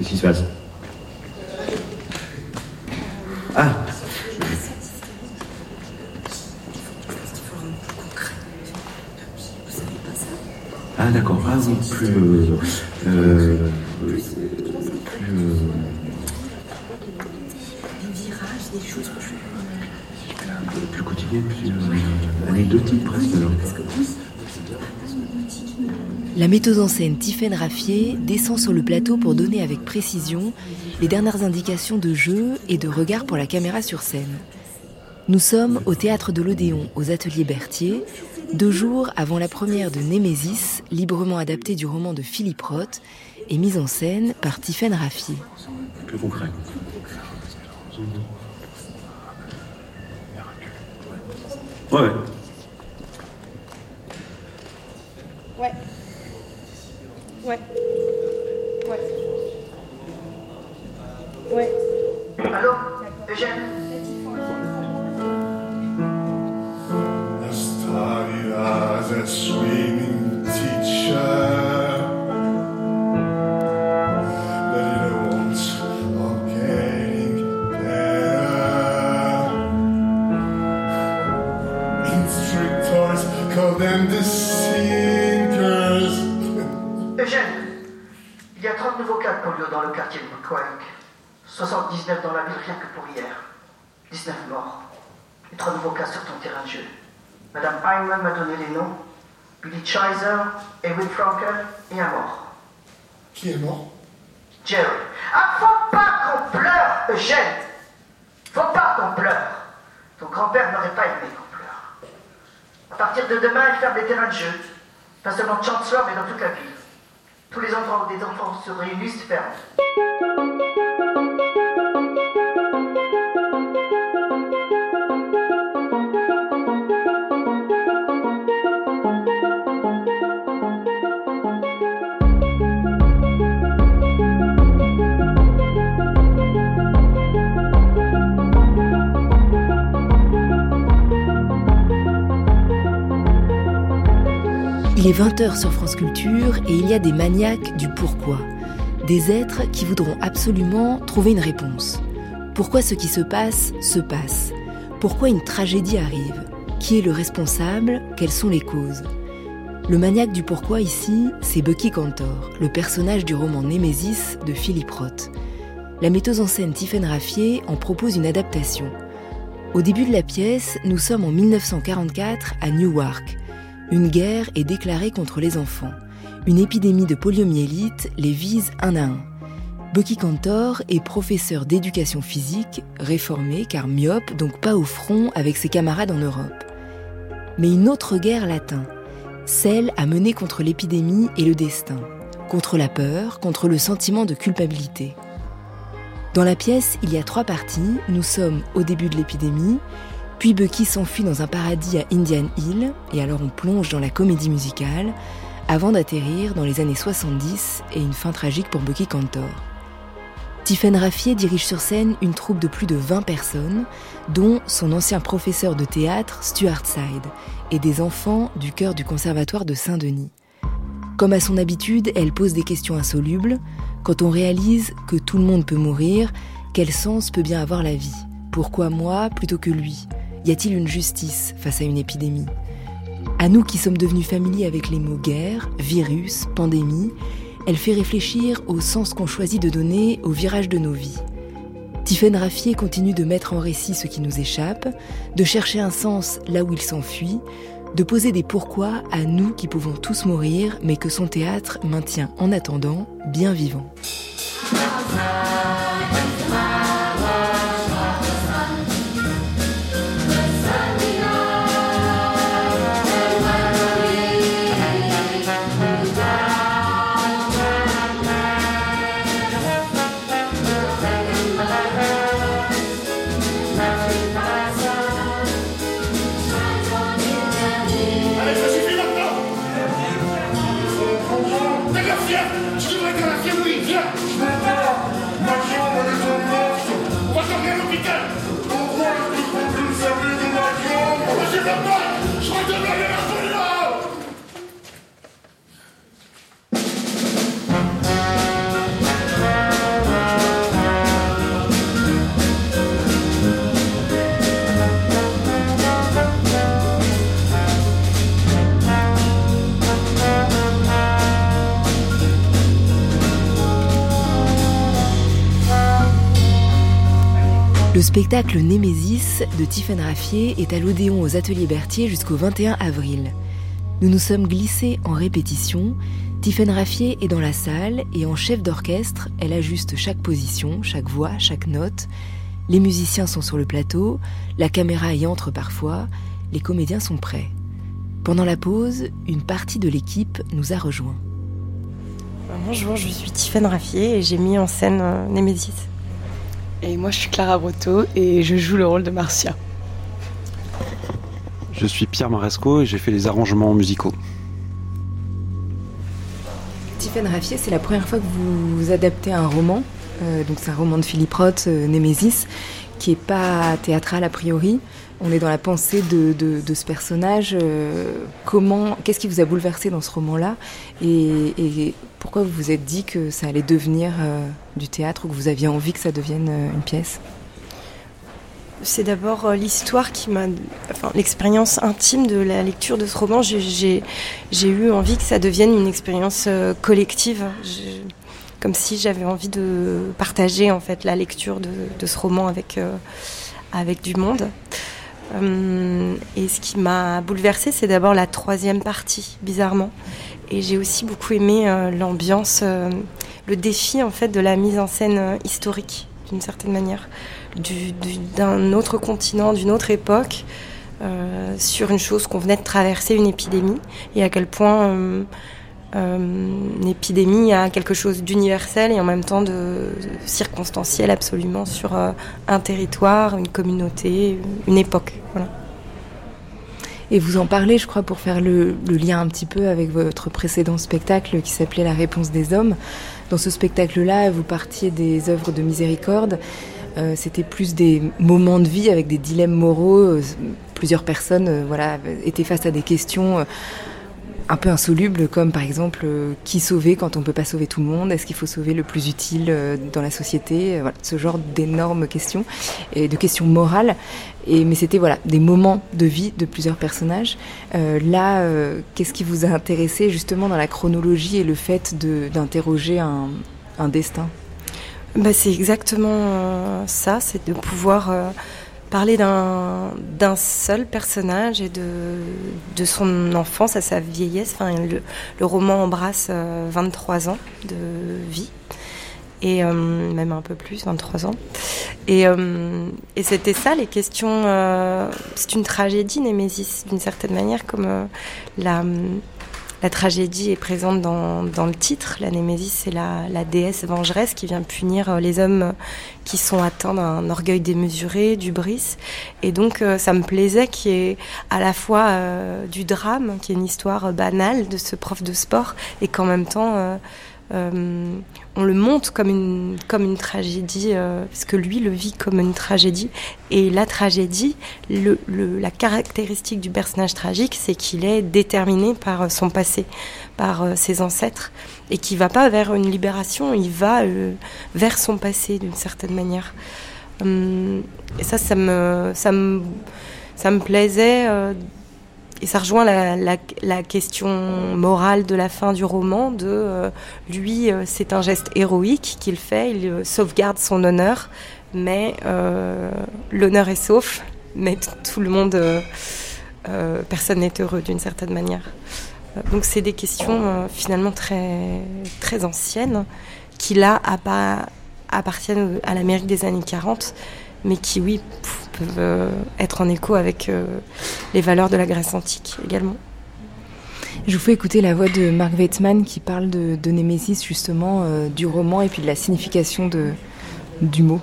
Qu'est-ce qui se passe Ah Ah d'accord, ah oui, plus... Euh, euh, plus... Euh, plus quotidien, plus euh, anecdotique presque alors. La metteuse en scène Tiffaine Raffier descend sur le plateau pour donner avec précision les dernières indications de jeu et de regard pour la caméra sur scène. Nous sommes au théâtre de l'Odéon, aux ateliers Berthier, deux jours avant la première de Némésis, librement adaptée du roman de Philippe Roth et mise en scène par Tiffaine Raffier. Plus concret. Ouais, Ouais. Ouais. Ouais. Ouais. Allô Eugène I started as a swimming teacher call them the 30 nouveaux cas de polio dans le quartier de Bukovic. 79 dans la ville rien que pour hier. 19 morts. Et 3 nouveaux cas sur ton terrain de jeu. Madame Heinemann m'a donné les noms. Billy Chiser, Ewan Frankel et un mort. Qui est mort? Jerry. Ah, faut pas qu'on pleure, Eugène Faut pas qu'on pleure. Ton grand-père n'aurait pas aimé qu'on pleure. À partir de demain, il ferme des terrains de jeu. Pas seulement Chancellor, mais dans toute la ville. Tous les où des enfants se réunissent se ferment. Est 20h sur France Culture et il y a des maniaques du pourquoi. Des êtres qui voudront absolument trouver une réponse. Pourquoi ce qui se passe se passe Pourquoi une tragédie arrive Qui est le responsable Quelles sont les causes Le maniaque du pourquoi ici, c'est Bucky Cantor, le personnage du roman Némésis de Philippe Roth. La metteuse en scène Tiffaine Raffier en propose une adaptation. Au début de la pièce, nous sommes en 1944 à Newark. Une guerre est déclarée contre les enfants. Une épidémie de poliomyélite les vise un à un. Bucky Cantor est professeur d'éducation physique, réformé car myope, donc pas au front avec ses camarades en Europe. Mais une autre guerre l'atteint, celle à mener contre l'épidémie et le destin, contre la peur, contre le sentiment de culpabilité. Dans la pièce, il y a trois parties. Nous sommes au début de l'épidémie, puis Bucky s'enfuit dans un paradis à Indian Hill, et alors on plonge dans la comédie musicale, avant d'atterrir dans les années 70 et une fin tragique pour Bucky Cantor. Tiffaine Raffier dirige sur scène une troupe de plus de 20 personnes, dont son ancien professeur de théâtre Stuart Side, et des enfants du chœur du conservatoire de Saint-Denis. Comme à son habitude, elle pose des questions insolubles. Quand on réalise que tout le monde peut mourir, quel sens peut bien avoir la vie? Pourquoi moi plutôt que lui? Y a-t-il une justice face à une épidémie? À nous qui sommes devenus familiers avec les mots guerre, virus, pandémie, elle fait réfléchir au sens qu'on choisit de donner au virage de nos vies. Tiffaine Raffier continue de mettre en récit ce qui nous échappe, de chercher un sens là où il s'enfuit, de poser des pourquoi à nous qui pouvons tous mourir, mais que son théâtre maintient en attendant bien vivant. Spectacle Némésis de Tiffaine Raffier est à l'Odéon aux Ateliers Berthier jusqu'au 21 avril. Nous nous sommes glissés en répétition. Tiffaine Raffier est dans la salle et en chef d'orchestre, elle ajuste chaque position, chaque voix, chaque note. Les musiciens sont sur le plateau, la caméra y entre parfois, les comédiens sont prêts. Pendant la pause, une partie de l'équipe nous a rejoints. Bonjour, je suis Tiffaine Raffier et j'ai mis en scène euh, Némésis. Et moi, je suis Clara Brotteau et je joue le rôle de Marcia. Je suis Pierre Maresco et j'ai fait les arrangements musicaux. Tiffaine Raffier, c'est la première fois que vous adaptez un roman. Euh, donc c'est un roman de Philippe Roth, euh, Némésis, qui est pas théâtral a priori. On est dans la pensée de, ce personnage. Euh, comment, qu'est-ce qui vous a bouleversé dans ce roman-là et, pourquoi vous vous êtes dit que ça allait devenir euh, du théâtre ou que vous aviez envie que ça devienne euh, une pièce? C'est d'abord l'histoire qui m'a, enfin l'expérience intime de la lecture de ce roman. J'ai eu envie que ça devienne une expérience collective. comme si j'avais envie de partager en fait la lecture de, ce roman avec du monde. Euh, et ce qui m'a bouleversée, c'est d'abord la troisième partie, bizarrement. Et j'ai aussi beaucoup aimé euh, l'ambiance, euh, le défi en fait de la mise en scène historique, d'une certaine manière, d'un autre continent, d'une autre époque, sur une chose qu'on venait de traverser, une épidémie, et à quel point une épidémie a quelque chose d'universel et en même temps de circonstanciel absolument sur un territoire, une communauté, une époque. Et vous en parlez, je crois, pour faire le, lien un petit peu avec votre précédent spectacle qui s'appelait La réponse des hommes. Dans ce spectacle-là, vous partiez des œuvres de miséricorde. Euh, C'était plus des moments de vie avec des dilemmes moraux. Euh, plusieurs personnes euh, voilà, étaient face à des questions un peu insolubles, comme par exemple euh, qui sauver quand on ne peut pas sauver tout le monde? Est-ce qu'il faut sauver le plus utile euh, dans la société? Voilà, Ce genre d'énormes questions et de questions morales. Et, mais c'était voilà des moments de vie de plusieurs personnages. Euh, là, euh, qu'est-ce qui vous a intéressé justement dans la chronologie et le fait d'interroger un, destin? Bah, C'est exactement ça, c'est de pouvoir euh, parler d'un seul personnage et de, de son enfance à sa vieillesse. Enfin, le, roman embrasse euh, 23 ans de vie et euh, même un peu plus, 23 ans. Et, euh, et c'était ça les questions. Euh, c'est une tragédie, Némésis, d'une certaine manière, comme euh, la, la tragédie est présente dans, dans le titre. La Némésis, c'est la, la déesse vengeresse qui vient punir euh, les hommes qui sont atteints d'un orgueil démesuré, du bris. Et donc, euh, ça me plaisait qu'il y ait à la fois euh, du drame, qui est une histoire banale de ce prof de sport, et qu'en même temps, on le monte comme une, comme une tragédie, euh, parce que lui le vit comme une tragédie. Et la tragédie, la caractéristique du personnage tragique, c'est qu'il est déterminé par son passé, par euh, ses ancêtres, et qu'il va pas vers une libération, il va euh, vers son passé d'une certaine manière. Hum, et ça, ça me, ça me, ça me plaisait. Et ça rejoint la, question morale de la fin du roman, de euh, lui, euh, c'est un geste héroïque qu'il fait, il euh, sauvegarde son honneur, mais l'honneur est sauf, mais tout le monde, personne n'est heureux d'une certaine manière. Donc c'est des questions finalement très, très anciennes, qui là appartiennent à l'Amérique des années 40, mais qui, oui, peuvent euh, être en écho avec euh, les valeurs de la Grèce antique également. Je vous fais écouter la voix de Mark Weitman qui parle de, de Némésis, justement, euh, du roman et puis de la signification de, du mot.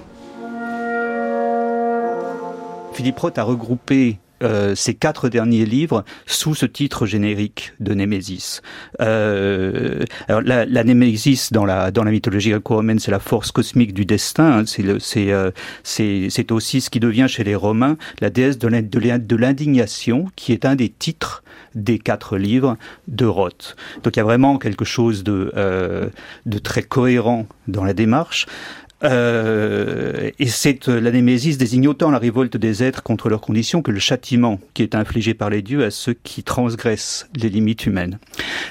Philippe Roth a regroupé euh, ces quatre derniers livres sous ce titre générique de Némésis. Euh, alors la, la, Némésis dans la dans la mythologie gréco-romaine, c'est la force cosmique du destin. Hein, c'est c'est euh, c'est aussi ce qui devient chez les Romains la déesse de l'indignation, qui est un des titres des quatre livres de Roth. Donc il y a vraiment quelque chose de euh, de très cohérent dans la démarche. Euh, et c'est la némésis désigne autant la révolte des êtres contre leurs conditions que le châtiment qui est infligé par les dieux à ceux qui transgressent les limites humaines.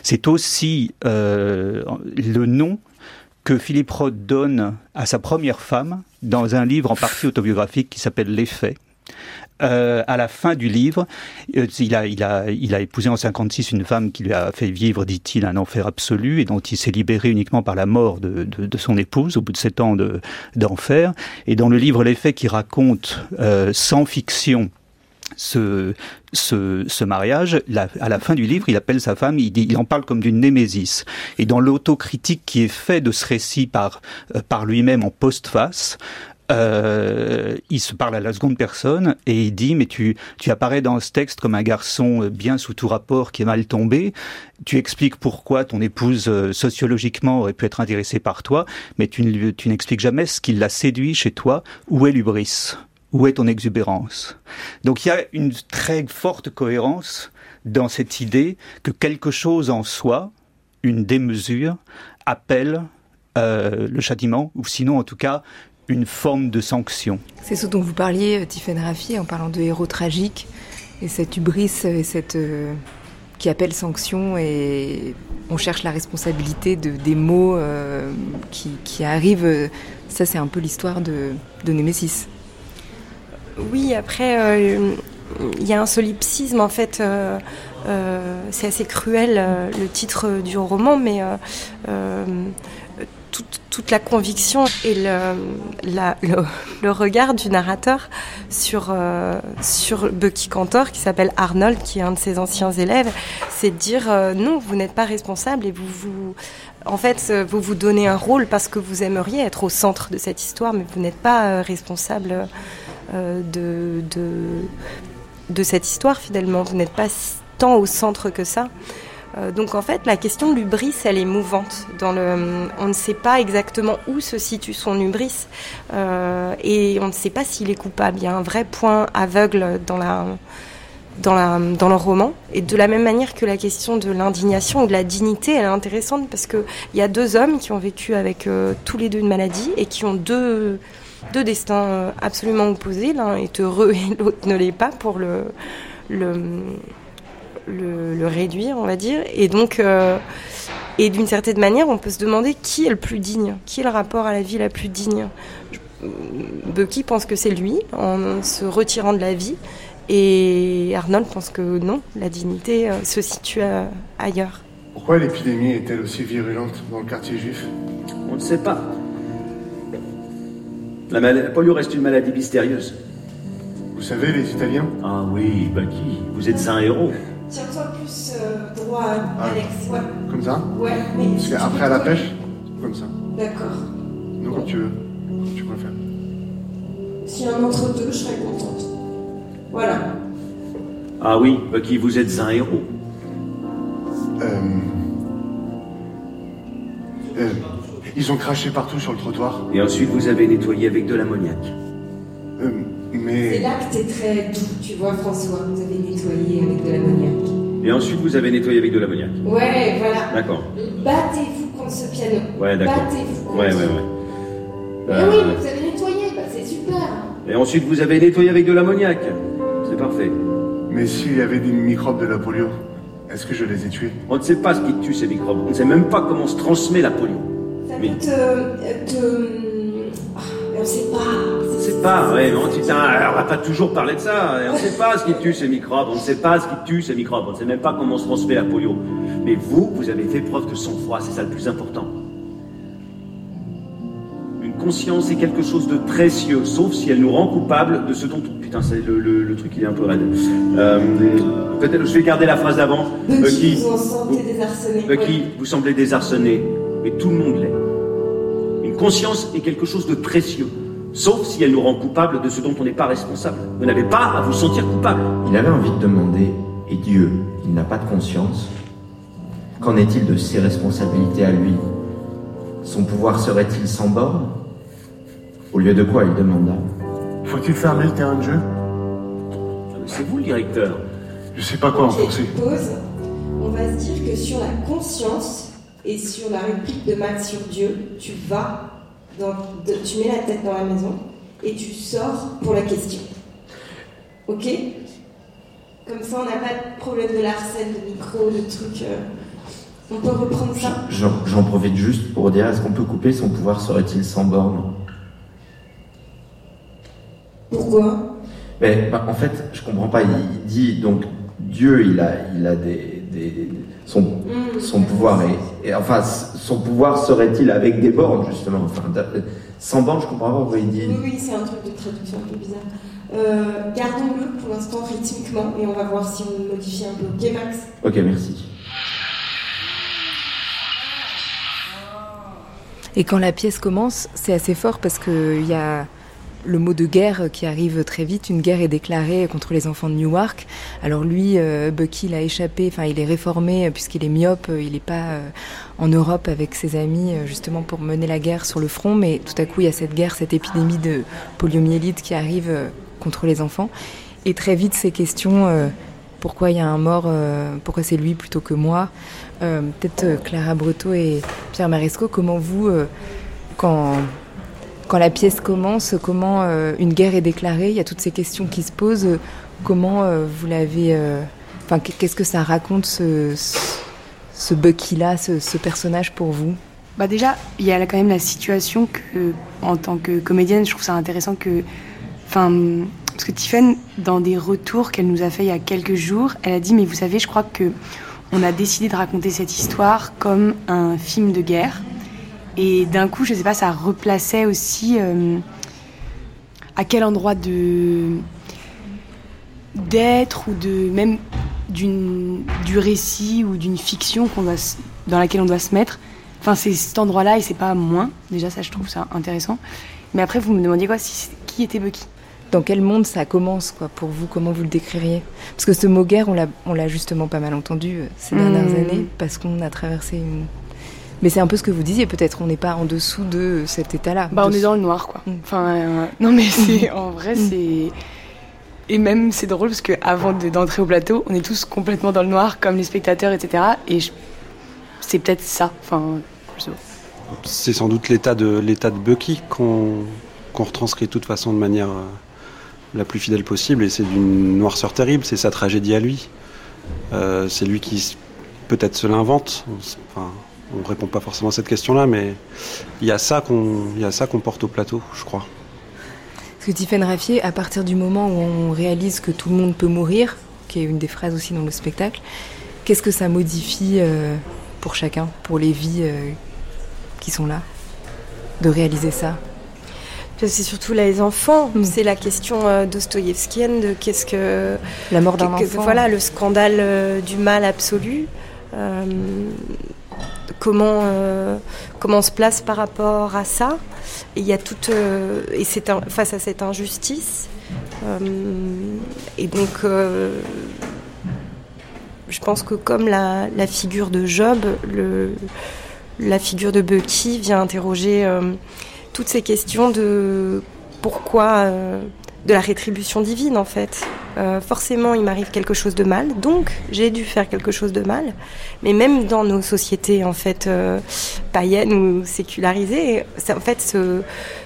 C'est aussi euh, le nom que Philippe Roth donne à sa première femme dans un livre en partie autobiographique qui s'appelle L'effet. Euh, à la fin du livre, euh, il, a, il, a, il a épousé en 56 une femme qui lui a fait vivre, dit-il, un enfer absolu et dont il s'est libéré uniquement par la mort de, de, de, son épouse au bout de sept ans d'enfer. et dans le livre L'effet qui raconte euh, sans fiction ce, ce, ce mariage, la, à la fin du livre, il appelle sa femme, il, dit, il en parle comme d'une némésis. Et dans l'autocritique qui est fait de ce récit par, euh, par lui-même en postface, euh, il se parle à la seconde personne et il dit mais tu tu apparais dans ce texte comme un garçon bien sous tout rapport qui est mal tombé. Tu expliques pourquoi ton épouse euh, sociologiquement aurait pu être intéressée par toi, mais tu, tu n'expliques jamais ce qui l'a séduit chez toi. Où est l'ubris Où est ton exubérance? Donc il y a une très forte cohérence dans cette idée que quelque chose en soi, une démesure, appelle euh, le châtiment, ou sinon en tout cas une forme de sanction. C'est ce dont vous parliez, euh, Tiffaine Raffi, en parlant de héros tragiques, et cette hubris, et cette, euh, qui appelle sanction, et on cherche la responsabilité de, des mots euh, qui, qui, arrivent. Ça, c'est un peu l'histoire de, de Némésis. Oui, après, euh, il y a un solipsisme, en fait. Euh, c'est assez cruel, le titre du roman, mais toute, la conviction et le, regard du narrateur sur, euh, sur Bucky Cantor, qui s'appelle Arnold, qui est un de ses anciens élèves, c'est de dire euh, non, vous n'êtes pas responsable et vous vous. En fait, vous vous donnez un rôle parce que vous aimeriez être au centre de cette histoire, mais vous n'êtes pas euh, responsable de, de, de cette histoire finalement. Vous n'êtes pas tant au centre que ça. Euh, donc en fait, la question de l'ubris, elle est mouvante. Le, on ne sait pas exactement où se situe son ubris euh, et on ne sait pas s'il est coupable. Il y a un vrai point aveugle dans la, dans, le roman. Et de la même manière que la question de l'indignation ou de la dignité, elle est intéressante parce qu'il y a deux hommes qui ont vécu avec euh, tous les deux une maladie et qui ont deux, deux destins absolument opposés. L'un est heureux et l'autre ne l'est pas pour le, le le, le, réduire, on va dire. Et donc, euh, et d'une certaine manière, on peut se demander qui est le plus digne, qui est le rapport à la vie la plus digne. Bucky pense que c'est lui, en se retirant de la vie, et Arnold pense que non, la dignité euh, se situe euh, ailleurs. Pourquoi l'épidémie est-elle aussi virulente dans le quartier juif? On ne sait pas. La, mal- la polio reste une maladie mystérieuse. Vous savez, les Italiens? Ah oui, Bucky, vous êtes un héros. Tiens-toi plus euh, droit, Alex. Ouais. Comme ça Ouais, mais. Parce qu'après à la pêche, comme ça. D'accord. Non, comme tu veux. Comme tu préfères. S'il y a un entre-deux, je serais contente. Voilà. Ah oui, Bucky, vous êtes un héros. Euh... Euh, ils ont craché partout sur le trottoir. Et ensuite, vous avez nettoyé avec de l'ammoniac. Euh, C'est mais... là que t'es très doux, tu vois, François. Vous avez nettoyé avec de l'ammoniac. Et ensuite, vous avez nettoyé avec de l'ammoniac. Ouais, voilà. D'accord. Battez-vous contre ce piano. Ouais, d'accord. Battez-vous contre Ouais, ouais, ouais. Mais Euh, oui, vous avez nettoyé, bah c'est super. Et ensuite, vous avez nettoyé avec de l'ammoniac. C'est parfait. Mais s'il y avait des microbes de la polio, est-ce que je les ai tués? On ne sait pas ce qui tue ces microbes. On ne sait même pas comment se transmet la polio. Ça Mais- peut te. euh, te... Ah, mais on sait pas. On ne sait pas, ouais, mais on, putain, on va pas toujours parler de ça. Et On ne sait pas ce qui tue ces microbes. On ne sait pas ce qui tue ces microbes. On ne sait même pas comment se transmet la polio. Mais vous, vous avez fait preuve de sang-froid. C'est ça le plus important. Une conscience est quelque chose de précieux, sauf si elle nous rend coupables de ce dont on... Putain, c'est le, le- le truc, il est un peu raide. Euh, Peut-être, je vais garder la phrase d'avant. Bucky, Bucky, vous. Bucky, Ouais. vous semblez désarçonné, mais tout le monde l'est. Une conscience est quelque chose de précieux, sauf si elle nous rend coupables de ce dont on n'est pas responsable. Vous n'avez pas à vous sentir coupable. Il avait envie de demander, et Dieu, il n'a pas de conscience, qu'en est-il de ses responsabilités à lui? Son pouvoir serait-il sans borne Au lieu de quoi il demanda Faut-il fermer le terrain de jeu? C'est vous le directeur. Je sais pas quoi en penser. pause. On va se dire que sur la conscience et sur la réplique de Max sur Dieu, tu vas, dans, de- tu mets la tête dans la maison et tu sors pour la question. Ok? Comme ça, on n'a pas de problème de l'arsène, de micro, de trucs. euh, On peut reprendre ça? J'en profite juste pour dire est-ce qu'on peut couper son pouvoir serait-il sans borne? Pourquoi? Mais bah, en fait, je comprends pas. Il dit donc Dieu, il a, il a des, son, mmh. son pouvoir et, enfin son pouvoir serait-il avec des bornes justement enfin, sans borne je comprends pas pourquoi il dit. Oui oui c'est un truc de traduction un peu bizarre. Euh, gardons-le pour l'instant rythmiquement et on va voir si on modifie un peu. Ok Max? Ok merci. Et quand la pièce commence c'est assez fort parce que il y a le mot de guerre qui arrive très vite. Une guerre est déclarée contre les enfants de Newark. Alors lui, euh, Bucky, il a échappé, enfin il est réformé puisqu'il est myope, il n'est pas euh, en Europe avec ses amis euh, justement pour mener la guerre sur le front. Mais tout à coup, il y a cette guerre, cette épidémie de poliomyélite qui arrive contre les enfants. Et très vite, ces questions, pourquoi il y a un mort, pourquoi c'est lui plutôt que moi Peut-être Clara Breteau et Pierre Maresco, comment vous, quand quand la pièce commence, comment euh, une guerre est déclarée, il y a toutes ces questions qui se posent. Comment euh, vous l'avez. Euh, enfin, qu'est-ce que ça raconte ce, Bucky-là, ce, personnage pour vous? Bah déjà, il y a quand même la situation que, en tant que comédienne, je trouve ça intéressant que, enfin, parce que Tiffen, dans des retours qu'elle nous a fait il y a quelques jours, elle a dit, mais vous savez, je crois que on a décidé de raconter cette histoire comme un film de guerre. Et d'un coup, je sais pas, ça replaçait aussi euh, à quel endroit de d'être ou de même du récit ou d'une fiction qu'on doit, dans laquelle on doit se mettre. Enfin, c'est cet endroit-là et c'est pas moins. Déjà, ça, je trouve ça intéressant. Mais après, vous me demandiez quoi si, Qui était Bucky? Dans quel monde ça commence, quoi, pour vous? Comment vous le décririez? Parce que ce mot guerre, on l'a justement pas mal entendu euh, ces dernières mmh. années, parce qu'on a traversé une mais c'est un peu ce que vous disiez, peut-être on n'est pas en dessous de cet état-là. Bah, on est dans le noir, quoi. Mm. Enfin, euh, non, mais c'est en vrai, c'est. Et même, c'est drôle parce qu'avant d'entrer au plateau, on est tous complètement dans le noir, comme les spectateurs, etc. Et c'est peut-être ça. Enfin, C'est sans doute l'état de, l'état de Bucky qu'on retranscrit de toute façon de manière euh, la plus fidèle possible. Et c'est d'une noirceur terrible, c'est sa tragédie à lui. Euh, c'est lui qui peut-être se l'invente. Enfin, on ne répond pas forcément à cette question-là, mais il y a ça qu'on porte au plateau, je crois. Parce que Tiffaine Raffier, à partir du moment où on réalise que tout le monde peut mourir, qui est une des phrases aussi dans le spectacle, qu'est-ce que ça modifie euh, pour chacun, pour les vies euh, qui sont là, de réaliser ça? C'est surtout les enfants. C'est la question euh, dostoïevskienne de qu'est-ce que la mort d'un enfant. Voilà le scandale du mal absolu comment, euh, comment on se place par rapport à ça. Euh, face à cette injustice. Euh, et donc, je pense que comme la, figure de Job, la figure de Bucky vient interroger toutes ces questions de pourquoi de la rétribution divine en fait. Euh, forcément, il m'arrive quelque chose de mal, donc j'ai dû faire quelque chose de mal. Mais même dans nos sociétés en fait euh, païennes ou sécularisées, en fait ce,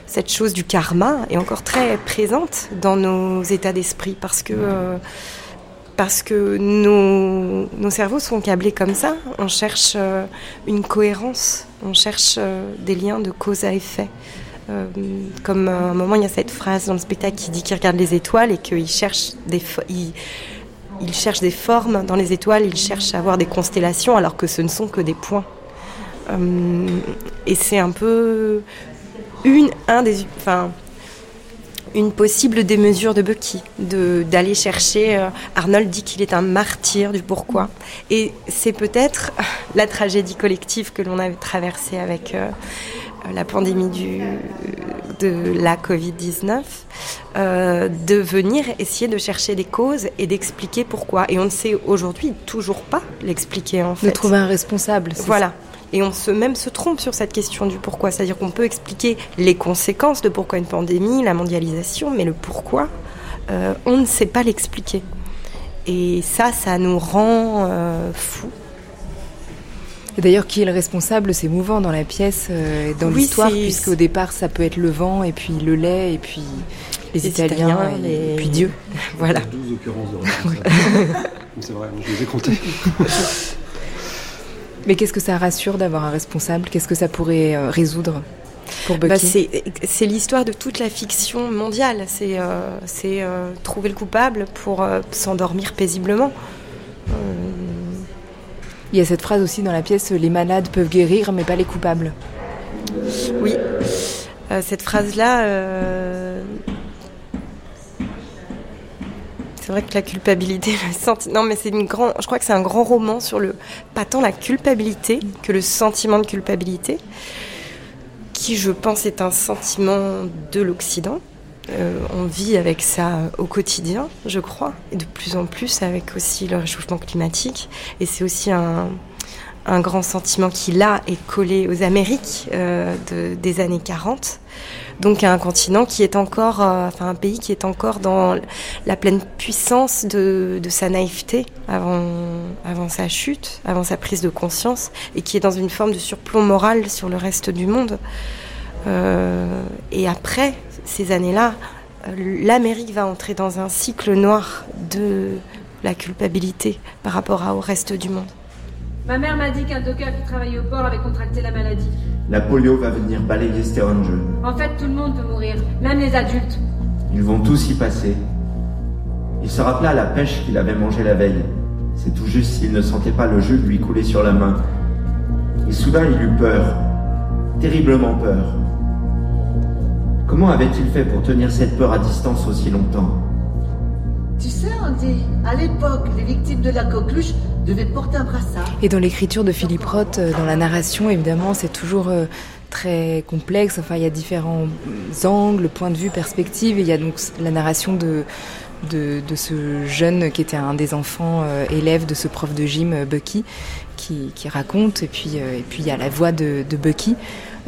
cette chose du karma est encore très présente dans nos états d'esprit parce que euh, parce que nos, nos, cerveaux sont câblés comme ça. On cherche une cohérence, on cherche des liens de cause à effet. Euh, comme à un moment, il y a cette phrase dans le spectacle qui dit qu'il regarde les étoiles et qu'il cherche des, cherche des formes dans les étoiles, il cherche à avoir des constellations alors que ce ne sont que des points. Euh, et c'est un peu une, un des, enfin, une possible démesure de Bucky, d'aller chercher. Euh, Arnold dit qu'il est un martyr du pourquoi. Et c'est peut-être la tragédie collective que l'on a traversée avec, la pandémie du, de la Covid-19, euh, de venir essayer de chercher des causes et d'expliquer pourquoi. Et on ne sait aujourd'hui toujours pas l'expliquer en fait. De trouver un responsable. Voilà. Et on se même se trompe sur cette question du pourquoi. C'est-à-dire qu'on peut expliquer les conséquences de pourquoi une pandémie, la mondialisation, mais le pourquoi, euh, on ne sait pas l'expliquer. Et ça, ça nous rend fous d'ailleurs, qui est le responsable C'est mouvant dans la pièce, euh, dans l'histoire, puisqu'au départ, ça peut être le vent, et puis le lait, et puis les, Italiens, et, puis Dieu. voilà. 12 occurrences de C'est vrai, je les ai comptées. Mais qu'est-ce que ça rassure d'avoir un responsable? Qu'est-ce que ça pourrait euh, résoudre pour Bah, Bucky? c'est c'est l'histoire de toute la fiction mondiale. C'est euh, euh, trouver le coupable pour euh, s'endormir paisiblement. Il y a cette phrase aussi dans la pièce les malades peuvent guérir, mais pas les coupables. Oui, Euh, cette phrase-là, euh, c'est vrai que la culpabilité, non mais c'est une grand, je crois que c'est un grand roman sur le, pas tant la culpabilité que le sentiment de culpabilité, qui je pense est un sentiment de l'Occident. Euh, on vit avec ça au quotidien, je crois, et de plus en plus avec aussi le réchauffement climatique. Et c'est aussi un, grand sentiment qui là est collé aux Amériques euh, de- des années 40. Donc un continent qui est encore, euh, enfin un pays qui est encore dans la pleine puissance de, sa naïveté avant, avant sa chute, avant sa prise de conscience, et qui est dans une forme de surplomb moral sur le reste du monde. Et après ces années-là, euh, l'Amérique va entrer dans un cycle noir de la culpabilité par rapport au reste du monde. Ma mère m'a dit qu'un docker qui travaillait au port avait contracté la maladie. La polio va venir balayer ce terrain de jeu. En fait, tout le monde peut mourir, même les adultes. Ils vont tous y passer. Il se rappela la pêche qu'il avait mangée la veille. C'est tout juste s'il ne sentait pas le jus lui couler sur la main. Et soudain il eut peur. Terriblement peur. Comment avait-il fait pour tenir cette peur à distance aussi longtemps Tu sais, Andy, à l'époque, les victimes de la coqueluche devaient porter un brassard. Et dans l'écriture de Philippe Roth, euh, dans la narration, évidemment, c'est toujours euh, très complexe. Enfin, il y a différents euh, angles, points de vue, perspectives. Et il y a donc la narration de, de, de ce jeune qui était un des enfants euh, élèves de ce prof de gym, Bucky, qui, qui raconte. Et puis, euh, et puis il y a la voix de, de Bucky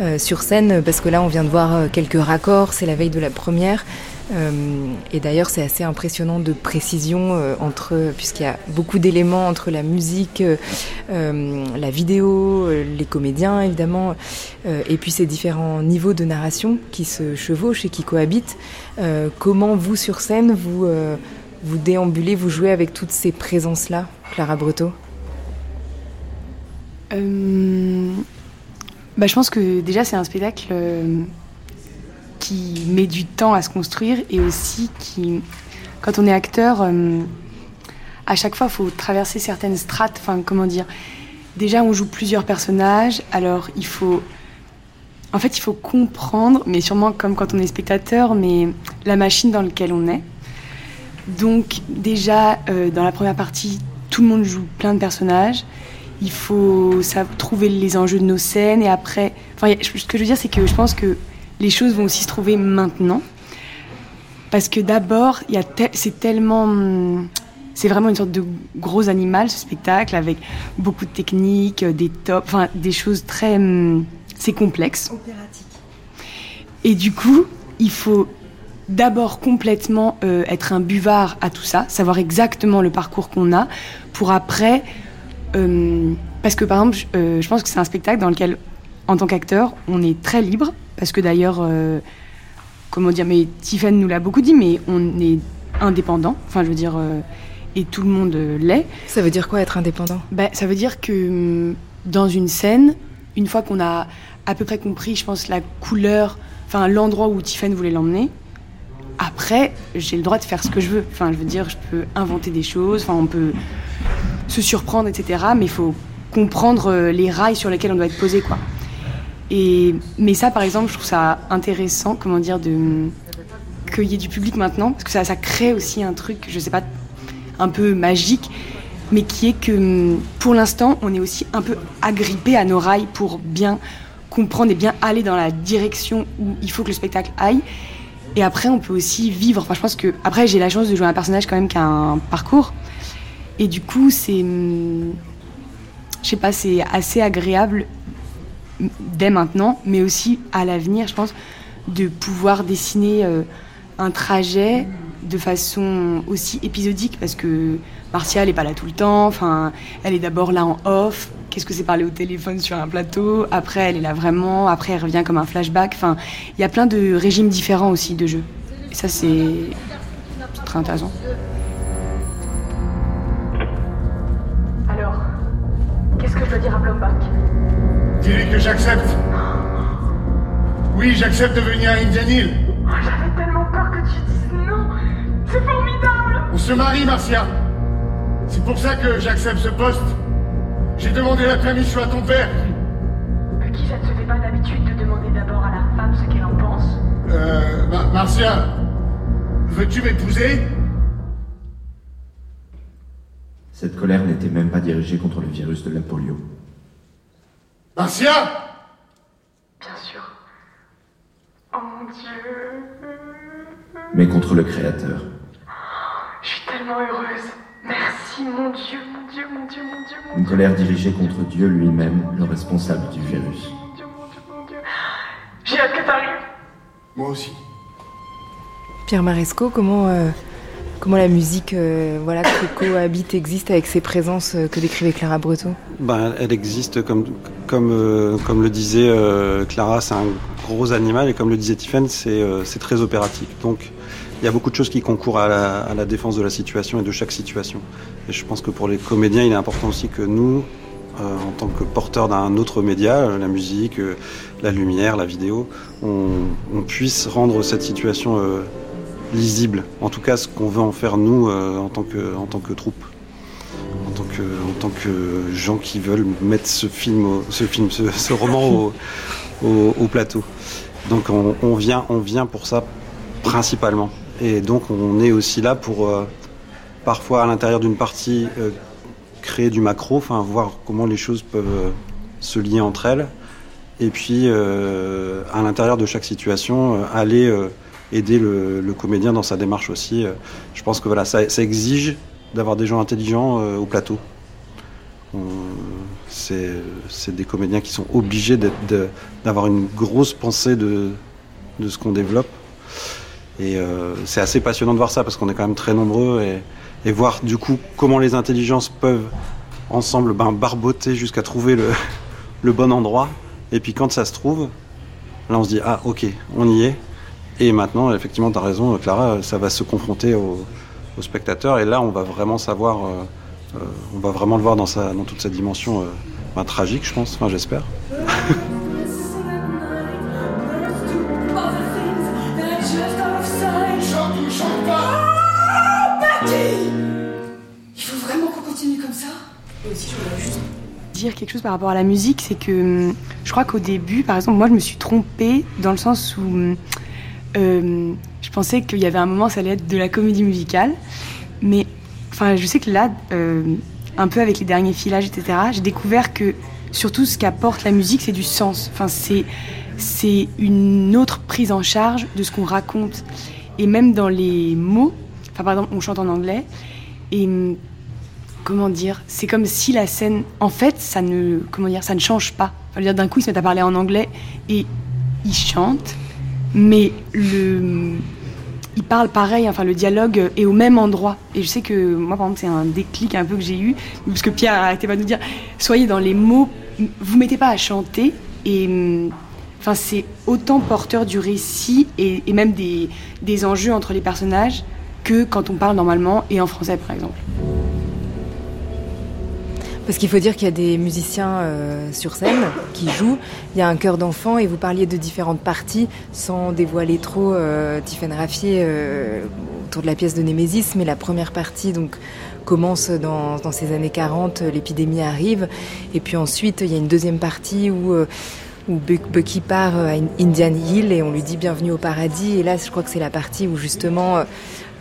euh, sur scène, parce que là, on vient de voir euh, quelques raccords. C'est la veille de la première. Euh, et d'ailleurs, c'est assez impressionnant de précision entre, puisqu'il y a beaucoup d'éléments entre la musique, la vidéo, les comédiens évidemment, et puis ces différents niveaux de narration qui se chevauchent et qui cohabitent. Comment vous sur scène vous vous déambulez, vous jouez avec toutes ces présences-là, Clara Breteau bah, je pense que déjà c'est un spectacle euh, qui met du temps à se construire et aussi qui, quand on est acteur, euh, à chaque fois il faut traverser certaines strates. Enfin, comment dire? Déjà, on joue plusieurs personnages, alors il faut. En fait, il faut comprendre, mais sûrement comme quand on est spectateur, mais la machine dans laquelle on est. Donc, déjà, euh, dans la première partie, tout le monde joue plein de personnages il faut trouver les enjeux de nos scènes et après. Enfin, ce que je veux dire, c'est que je pense que les choses vont aussi se trouver maintenant. Parce que d'abord, te- c'est tellement. C'est vraiment une sorte de gros animal, ce spectacle, avec beaucoup de techniques, euh, des tops, enfin, des choses très. hum, C'est complexe. Et du coup, il faut d'abord complètement euh, être un buvard à tout ça, savoir exactement le parcours qu'on a, pour après euh, parce que par exemple, je, euh, je pense que c'est un spectacle dans lequel, en tant qu'acteur, on est très libre. Parce que d'ailleurs, euh, comment dire, mais Tiffen nous l'a beaucoup dit, mais on est indépendant. Enfin, je veux dire, et tout le monde l'est. Ça veut dire quoi être indépendant? Ben, Ça veut dire que hum, dans une scène, une fois qu'on a à peu près compris, je pense, la couleur, enfin l'endroit où Tiffen voulait l'emmener, après, j'ai le droit de faire ce que je veux. Enfin, je veux dire, je peux inventer des choses, enfin, on peut se surprendre, etc. Mais il faut comprendre euh, les rails sur lesquels on doit être posé, quoi. Et, mais ça, par exemple, je trouve ça intéressant, comment dire, de qu'il y ait du public maintenant, parce que ça, crée aussi un truc, je sais pas, un peu magique, mais qui est que pour l'instant, on est aussi un peu agrippé à nos rails pour bien comprendre et bien aller dans la direction où il faut que le spectacle aille. Et après, on peut aussi vivre. Enfin, je pense que après, j'ai la chance de jouer un personnage quand même qui a un parcours. Et du coup, c'est, hum, je sais pas, c'est assez agréable hum, dès maintenant, mais aussi à l'avenir, je pense, de pouvoir dessiner euh, un trajet de façon aussi épisodique parce que Martial est pas là tout le temps. Enfin, elle est d'abord là en off. Qu'est-ce que c'est parler au téléphone sur un plateau Après, elle est là vraiment. Après, elle revient comme un flashback. Enfin, il y a plein de régimes différents aussi de jeu. Et ça, c'est très intéressant. Qu'est-ce que dois dire à Blombach Dis-lui que j'accepte. Oui, j'accepte de venir à Indian Hill. Oh, J'avais tellement peur que tu dises non. C'est formidable. On se marie, Marcia. C'est pour ça que j'accepte ce poste. J'ai demandé la permission à ton père. Qui ça ne se fait pas d'habitude de demander d'abord à la femme ce qu'elle en pense Euh, Ma- Marcia, veux-tu m'épouser? Cette colère n'était même pas dirigée contre le virus de la polio. Marcia Bien sûr. Oh mon dieu. mais contre le Créateur. Je suis tellement heureuse. Merci mon dieu, mon dieu, mon dieu, mon dieu, mon Une dieu. colère dirigée contre Dieu lui-même, le responsable du virus. Mon dieu, mon dieu, mon dieu. J'ai hâte que t'arrives. Moi aussi. Pierre Maresco, comment, euh, comment la musique euh, voilà, cohabite, existe avec ces présences euh, que décrivait Clara Breton Ben, elle existe comme, euh, le disait Clara, c'est un gros animal et comme le disait Tiffen, c'est très opératique. Donc il y a beaucoup de choses qui concourent à la, défense de la situation et de chaque situation. Et je pense que pour les comédiens, il est important aussi que nous, en tant que porteurs d'un autre média, la musique, la lumière, la vidéo, on, puisse rendre cette situation lisible. En tout cas, ce qu'on veut en faire nous euh, en, tant que, en tant que troupe en tant que, en tant que gens qui veulent mettre ce film, ce, film, ce, roman au, au- au plateau. Donc on, vient, on vient pour ça principalement. Et donc on est aussi là pour euh, parfois à l'intérieur d'une partie euh, créer du macro, voir comment les choses peuvent se lier entre elles. Et puis à l'intérieur de chaque situation, aller aider le, comédien dans sa démarche aussi. Euh, Je pense que voilà, ça, exige d'avoir des gens intelligents euh, au plateau. C'est des comédiens qui sont obligés d'avoir une grosse pensée de, ce qu'on développe. Et euh, c'est assez passionnant de voir ça parce qu'on est quand même très nombreux et, voir du coup comment les intelligences peuvent ensemble ben, barboter jusqu'à trouver le bon endroit. Et puis quand ça se trouve, là on se dit ah ok, on y est. Et maintenant, effectivement, tu as raison, Clara, ça va se confronter au, au spectateur. Et là, on va vraiment savoir, euh, euh, on va vraiment le voir dans, sa, toute sa dimension euh, ben, tragique, je pense, enfin j'espère. Il faut vraiment qu'on continue comme ça dire quelque chose par rapport à la musique, c'est que hum, je crois qu'au début, par exemple, moi je me suis trompée dans le sens où hum, euh, je pensais qu'il y avait un moment ça allait être de la comédie musicale, mais enfin je sais que là, euh, un peu avec les derniers filages, etc., j'ai découvert que surtout ce qu'apporte la musique, c'est du sens. Enfin c'est c'est une autre prise en charge de ce qu'on raconte et même dans les mots. Enfin par exemple, on chante en anglais et hum, comment dire, c'est comme si la scène, en fait, ça ne, comment dire, ça ne change pas. Enfin, d'un coup, ils se mettent à parler en anglais et ils chantent, mais le, ils parlent pareil. Enfin, le dialogue est au même endroit. Et je sais que moi, par exemple, c'est un déclic un peu que j'ai eu, parce que Pierre arrêtait pas de nous dire, soyez dans les mots, vous mettez pas à chanter et Enfin, c'est autant porteur du récit et, et même des, des enjeux entre les personnages que quand on parle normalement et en français, par exemple. Parce qu'il faut dire qu'il y a des musiciens euh, sur scène qui jouent. Il y a un chœur d'enfant et vous parliez de différentes parties sans dévoiler trop euh, Tiffaine Raffier euh, autour de la pièce de Némésis. Mais la première partie donc commence dans, dans ces années 40, l'épidémie arrive. Et puis ensuite, il y a une deuxième partie où... Bucky part euh, à Indian Hill et on lui dit bienvenue au paradis. Et là, je crois que c'est la partie où justement euh,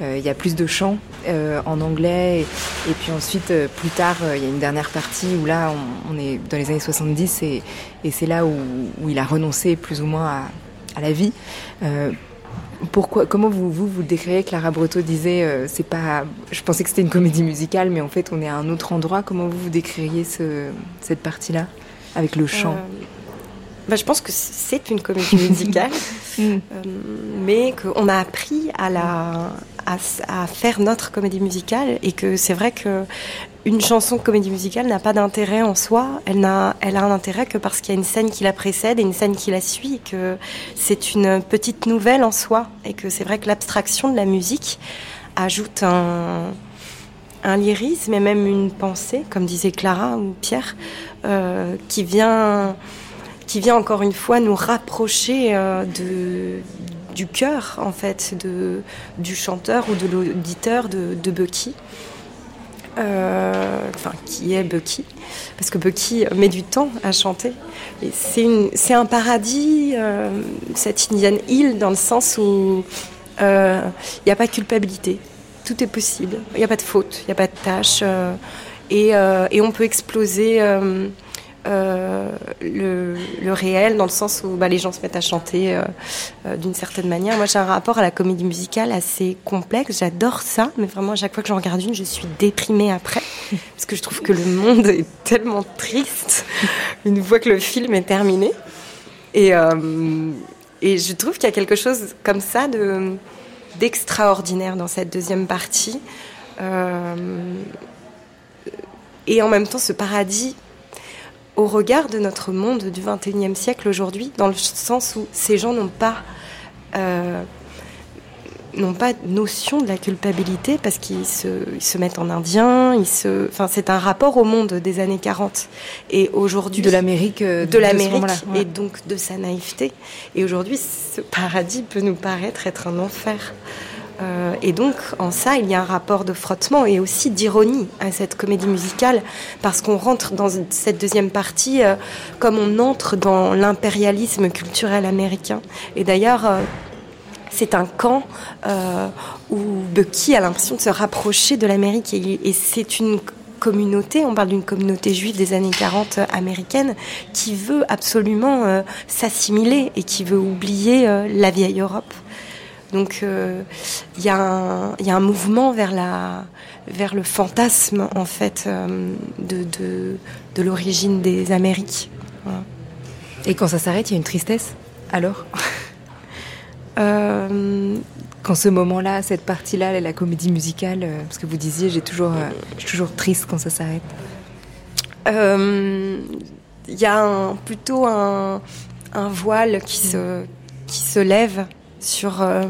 euh, il y a plus de chants en anglais. Et, puis ensuite, plus tard, il y a une dernière partie où là, on, est dans les années 70 et, et c'est là où, il a renoncé plus ou moins à, la vie. Pourquoi, comment vous, vous, vous décrivez Clara Breteau disait, c'est pas, je pensais que c'était une comédie musicale, mais en fait, on est à un autre endroit. Comment vous vous décririez ce, cette partie-là avec le chant? Bah, je pense que c'est une comédie musicale, euh, mais qu'on a appris à, la, à, faire notre comédie musicale et que c'est vrai que une chanson de comédie musicale n'a pas d'intérêt en soi. Elle, n'a, elle a un intérêt que parce qu'il y a une scène qui la précède et une scène qui la suit, et que c'est une petite nouvelle en soi et que c'est vrai que l'abstraction de la musique ajoute un un lyrisme et même une pensée, comme disait Clara ou Pierre, euh, qui vient qui vient encore une fois nous rapprocher euh, du cœur en fait de, du chanteur ou de l'auditeur de, de, Bucky. Euh, enfin, qui est Bucky, parce que Bucky met du temps à chanter. C'est un paradis, euh, cette Indian Hill, dans le sens où il euh, n'y a pas de culpabilité. Tout est possible. Il n'y a pas de faute, il n'y a pas de tâche. Et, on peut exploser euh, le, le, réel, dans le sens où bah, les gens se mettent à chanter euh, euh, d'une certaine manière. Moi, j'ai un rapport à la comédie musicale assez complexe. J'adore ça, mais vraiment, à chaque fois que j'en regarde une, je suis déprimée après, parce que je trouve que le monde est tellement triste une fois que le film est terminé. Et, et je trouve qu'il y a quelque chose comme ça de d'extraordinaire dans cette deuxième partie. Et en même temps, ce paradis au regard de notre monde du 21e siècle aujourd'hui, dans le sens où ces gens n'ont pas, euh, n'ont pas notion de la culpabilité parce qu'ils se, ils se mettent en indien, ils se, enfin, c'est un rapport au monde des années 40 et aujourd'hui de l'Amérique, euh, de, de l'Amérique ouais. et donc de sa naïveté. Et aujourd'hui, ce paradis peut nous paraître être un enfer. Euh, et donc, en ça, il y a un rapport de frottement et aussi d'ironie à cette comédie musicale, parce qu'on rentre dans cette deuxième partie euh, comme on entre dans l'impérialisme culturel américain. Et d'ailleurs, euh, c'est un camp où Bucky a l'impression de se rapprocher de l'Amérique, et, et c'est une communauté, on parle d'une communauté juive des années 40 américaine, qui veut absolument s'assimiler et qui veut oublier la vieille Europe. Donc il euh, y, y, a un mouvement vers, la, vers le fantasme en fait euh, de, de, de l'origine des Amériques. Voilà. Et quand ça s'arrête, il y a une tristesse alors? Euh, Quand ce moment-là, cette partie-là, la comédie musicale, euh, parce que vous disiez, j'ai toujours, je suis toujours triste quand ça s'arrête. Il y a un, plutôt un, un voile qui se, qui se lève sur euh,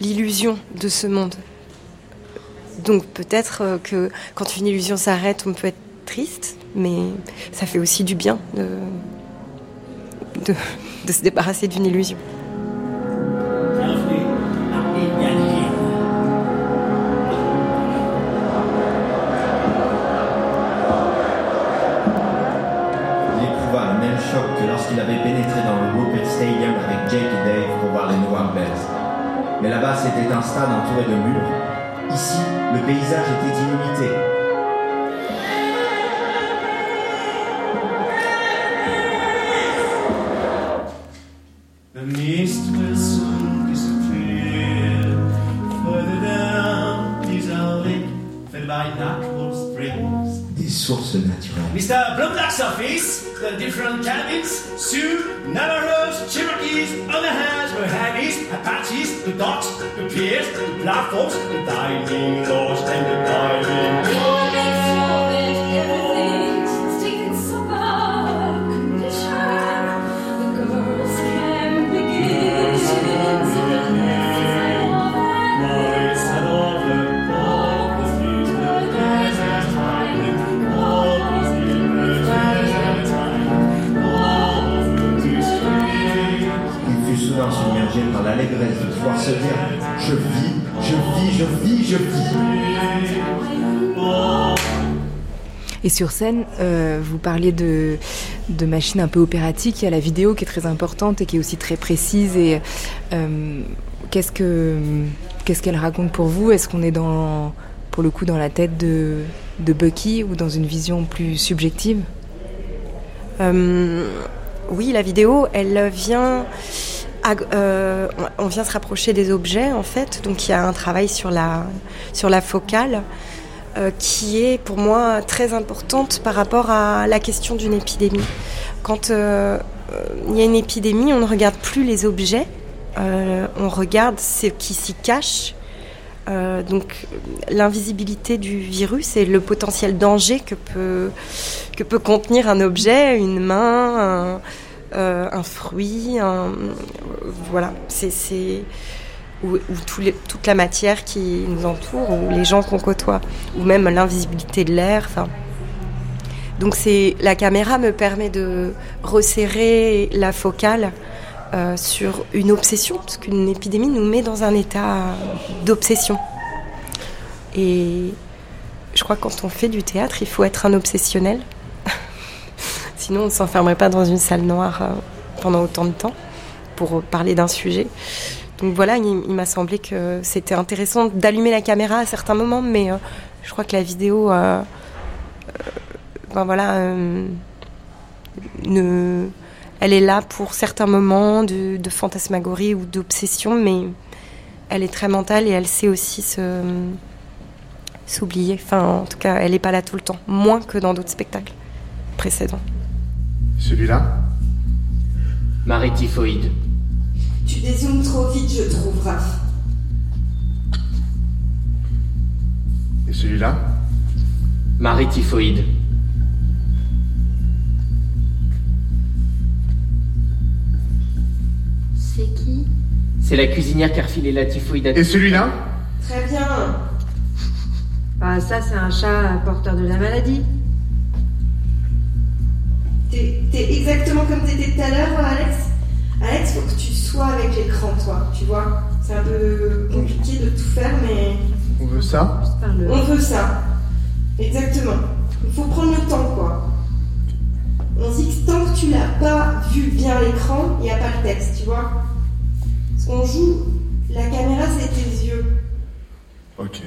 l'illusion de ce monde. Donc peut-être euh, que quand une illusion s'arrête, on peut être triste, mais ça fait aussi du bien de, se débarrasser d'une illusion. Mais là-bas, c'était un stade entouré de murs. Ici, le paysage était illimité. Office, the different cabins, Sioux, Navajos, Cherokees, Onahas, Mojaves, Apaches, the docks, the piers, the platforms, the diving lodge, and the diving Il pouvoir se dire Je vis, je vis, je vis, je vis. Et sur scène, euh, vous parliez de, de machines un peu opératiques. Il y a la vidéo qui est très importante et qui est aussi très précise. Et euh, qu'est-ce que qu'est-ce qu'elle raconte pour vous? Est-ce qu'on est dans pour le coup dans la tête de, de Bucky ou dans une vision plus subjective? Euh, Oui, la vidéo, elle vient. Euh, on vient se rapprocher des objets en fait, donc il y a un travail sur la sur la focale euh, qui est pour moi très importante par rapport à la question d'une épidémie. Quand euh, il y a une épidémie, on ne regarde plus les objets, on regarde ce qui s'y cache. Donc l'invisibilité du virus et le potentiel danger que peut, que peut contenir un objet, une main, un, euh, un fruit. Voilà, c'est ou, toute la matière qui nous entoure, ou les gens qu'on côtoie, ou même l'invisibilité de l'air. Donc c'est la caméra me permet de resserrer la focale euh, sur une obsession, parce qu'une épidémie nous met dans un état d'obsession. Et je crois que quand on fait du théâtre, il faut être un obsessionnel. Sinon, on ne s'enfermerait pas dans une salle noire euh, pendant autant de temps pour parler d'un sujet. Donc voilà, il, m'a semblé que c'était intéressant d'allumer la caméra à certains moments, mais euh, je crois que la vidéo, euh, euh, ben voilà, elle est là pour certains moments de, fantasmagorie ou d'obsession, mais elle est très mentale et elle sait aussi s'oublier. Enfin, en tout cas, elle n'est pas là tout le temps, moins que dans d'autres spectacles précédents. Celui-là Marie typhoïde. Tu dézoomes trop vite, je trouve, Raph. Et celui-là Marie typhoïde. C'est qui? C'est la cuisinière qui a refilé la typhoïde Et celui-là Très bien. Bah, ça, c'est un chat porteur de la maladie. T'es exactement comme t'étais tout à l'heure, Alex? Alex, faut que tu sois avec l'écran, toi, tu vois? C'est un peu compliqué de tout faire, mais. On veut ça? On veut ça. Exactement. Il faut prendre le temps, quoi. On dit que tant que tu l'as pas vu bien l'écran, il n'y a pas le texte, tu vois? Parce qu'on joue, la caméra, c'est tes yeux. Ok.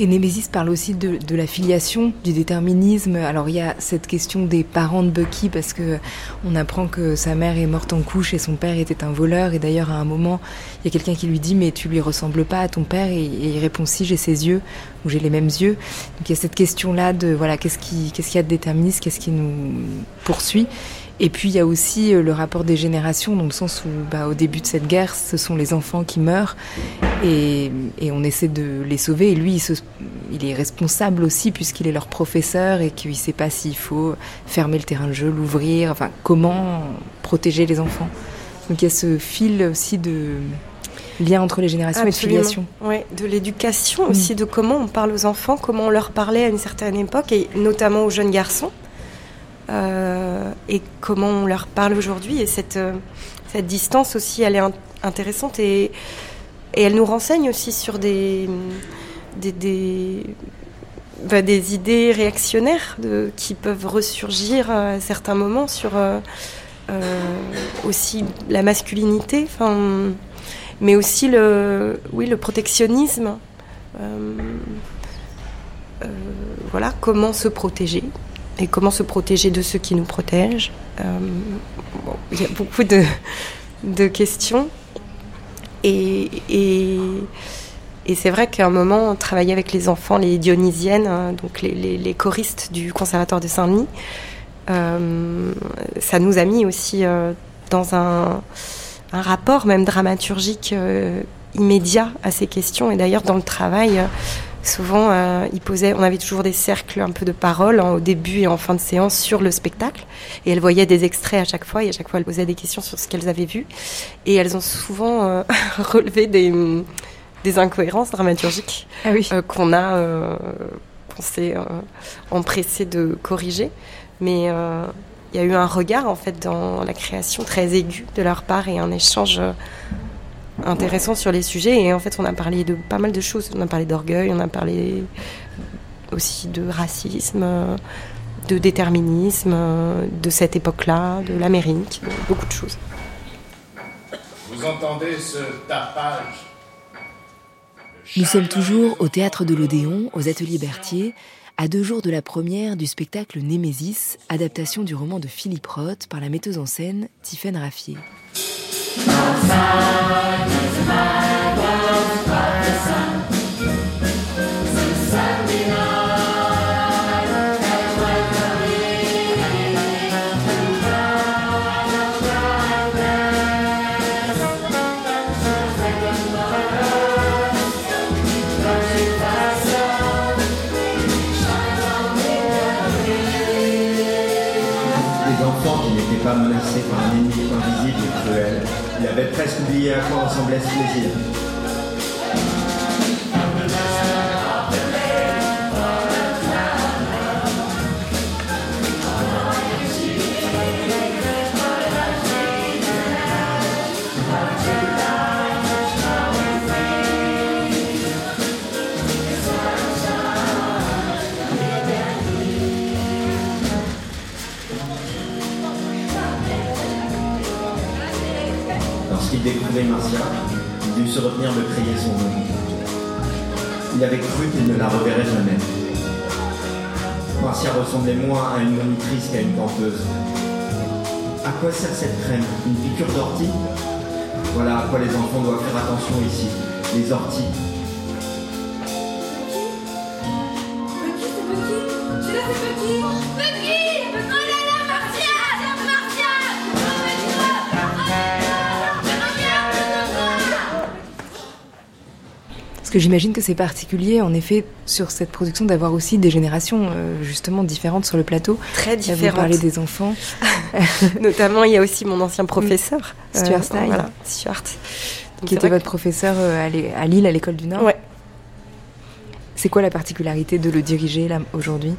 Et Némésis parle aussi de, la filiation, du déterminisme. Alors il y a cette question des parents de Bucky parce que on apprend que sa mère est morte en couche et son père était un voleur. Et d'ailleurs à un moment, il y a quelqu'un qui lui dit mais tu lui ressembles pas à ton père et, il répond si j'ai ses yeux ou j'ai les mêmes yeux. Donc il y a cette question là de voilà qu'est-ce qui qu'est-ce qu'il y a de déterministe, qu'est-ce qui nous poursuit. Et puis il y a aussi euh, le rapport des générations, dans le sens où bah, au début de cette guerre, ce sont les enfants qui meurent et, on essaie de les sauver. Et lui, il, est responsable aussi puisqu'il est leur professeur et qu'il ne sait pas s'il faut fermer le terrain de jeu, l'ouvrir, enfin comment protéger les enfants. Donc il y a ce fil aussi de lien entre les générations et de filiation. Oui, de l'éducation aussi, de comment on parle aux enfants, comment on leur parlait à une certaine époque, et notamment aux jeunes garçons. Euh, et comment on leur parle aujourd'hui. Et cette, euh, cette distance aussi, elle est intéressante et, elle nous renseigne aussi sur des, des, bah, idées réactionnaires qui peuvent ressurgir à certains moments sur euh, aussi la masculinité, mais aussi le, oui, le protectionnisme. voilà, comment se protéger et comment se protéger de ceux qui nous protègent. Euh, il y a beaucoup de, questions. Et, c'est vrai qu'à un moment, travailler avec les enfants, les dionysiennes, hein, donc les, choristes du Conservatoire de Saint-Denis, euh, ça nous a mis aussi euh, dans un, rapport même dramaturgique immédiat à ces questions. Et d'ailleurs, dans le travail, souvent, euh, on avait toujours des cercles un peu de parole hein, au début et en fin de séance sur le spectacle. Et elles voyaient des extraits à chaque fois, et à chaque fois, elles posaient des questions sur ce qu'elles avaient vu. Et elles ont souvent euh, relevé des, des, incohérences dramaturgiques ah euh, qu'on a, qu'on s'est empressé de corriger. Mais il y a eu un regard, en fait, dans la création très aigu de leur part et un échange intéressant sur les sujets. Et en fait, on a parlé de pas mal de choses. On a parlé d'orgueil, on a parlé aussi de racisme, de déterminisme, de cette époque-là, de l'Amérique, beaucoup de choses. Vous entendez ce tapage Nous sommes toujours au théâtre de l'Odéon, aux Ateliers Berthier, à deux jours de la première du spectacle Némésis, adaptation du roman de Philippe Roth par la metteuse en scène Tiffaine Raffier. Les enfants qui presque oublié à quoi ressemblait ce plaisir. Il avait cru qu'il ne la reverrait jamais. Marcia ressemblait moins à une monitrice qu'à une campeuse. À quoi sert cette crème? Une piqûre d'ortie? Voilà à quoi les enfants doivent faire attention ici. Les orties. Parce que j'imagine que c'est particulier, en effet, sur cette production, d'avoir aussi des générations euh, justement différentes sur le plateau. Très différentes. Vous parlez des enfants. Notamment, il y a aussi mon ancien professeur, Stuart euh, Stein. voilà, Stuart. Donc, qui était votre professeur euh, à Lille, à l'école du Nord. Ouais. C'est quoi la particularité de le diriger là aujourd'hui?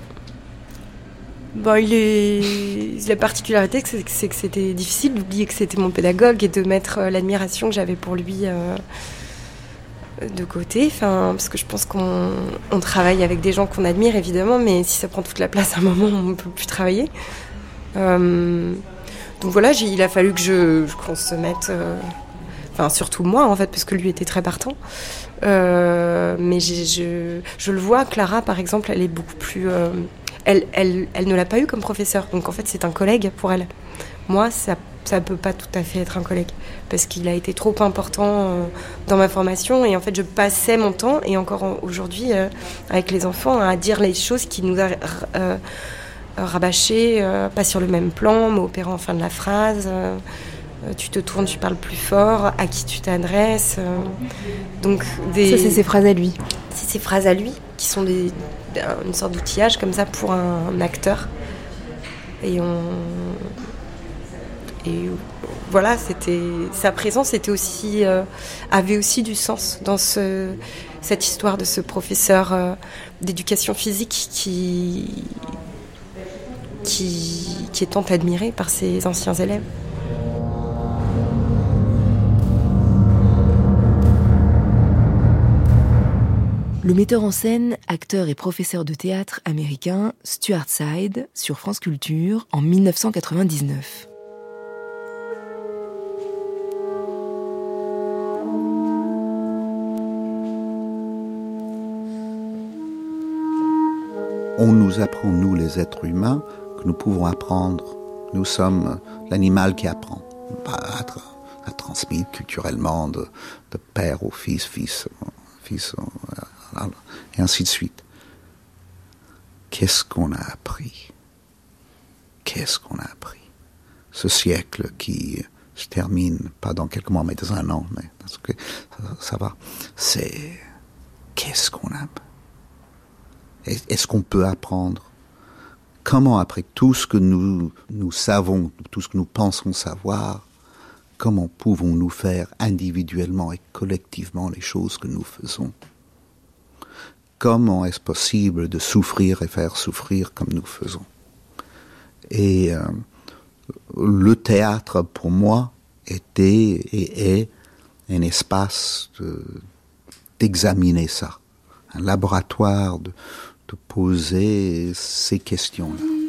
Bon, il est... La particularité, c'est que c'était difficile d'oublier que c'était mon pédagogue et de mettre l'admiration que j'avais pour lui euh, de côté. Parce que je pense qu'on on travaille avec des gens qu'on admire, évidemment, mais si ça prend toute la place à un moment, on ne peut plus travailler. Euh, Donc voilà, il a fallu que je qu'on se mette... euh, Enfin, surtout moi, en fait, parce que lui était très partant. Euh, mais je, je le vois, Clara, par exemple, elle est beaucoup plus... elle, elle, elle ne l'a pas eu comme professeur. Donc en fait, c'est un collègue pour elle. Moi, ça ça peut pas tout à fait être un collègue parce qu'il a été trop important euh, dans ma formation et en fait je passais mon temps et encore en- aujourd'hui euh, avec les enfants à dire les choses qui nous a euh, rabâché euh, pas sur le même plan mais opérant en fin de la phrase tu te tournes tu parles plus fort à qui tu t'adresses donc des Ça, c'est ses phrases à lui. c'est ces phrases à lui qui sont des, un- une sorte d'outillage comme ça pour un, acteur. Et on. Et voilà, c'était sa présence était aussi euh, avait aussi du sens dans ce, cette histoire de ce professeur euh, d'éducation physique qui, qui qui est tant admiré par ses anciens élèves. Le metteur en scène, acteur et professeur de théâtre américain Stuart Side sur France Culture en 1999. On nous apprend, nous les êtres humains, que nous pouvons apprendre. Nous sommes l'animal qui apprend. À, à- à transmis culturellement de, père au fils, fils, fils, euh, et ainsi de suite. Qu'est-ce qu'on a appris? Qu'est-ce qu'on a appris? Ce siècle qui se termine, pas dans quelques mois, mais dans un an, mais ça, ça va, c'est qu'est-ce qu'on a est- Est-ce qu'on peut apprendre? Comment, après tout ce que nous, nous savons, tout ce que nous pensons savoir, comment pouvons-nous faire individuellement et collectivement les choses que nous faisons? Comment est-ce possible de souffrir et faire souffrir comme nous faisons? Et euh, le théâtre, pour moi, était et est un espace de- d'examiner ça, un laboratoire de poser ces questions-là.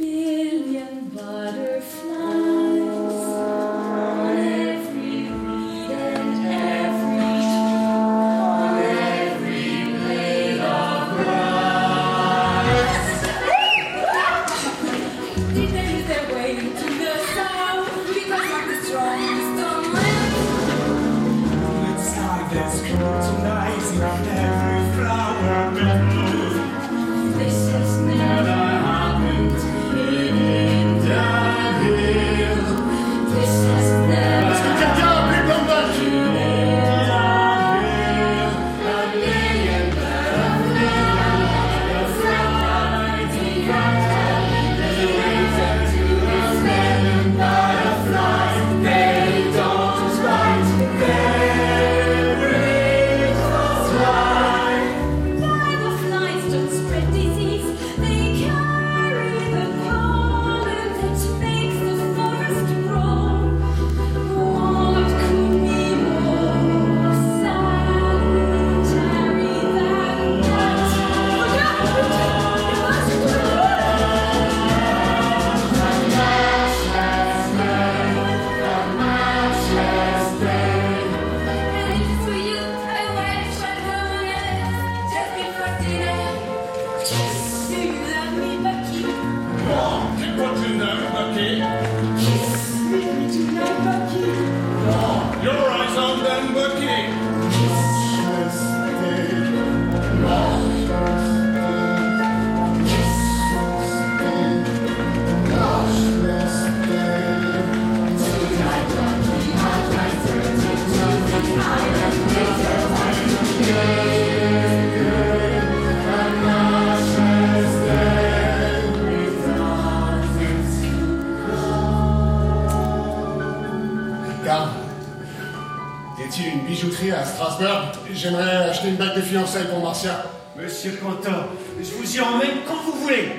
À Strasbourg. J'aimerais acheter une bague de fiançailles pour Marcia. Monsieur Quentin, je vous y emmène quand vous voulez.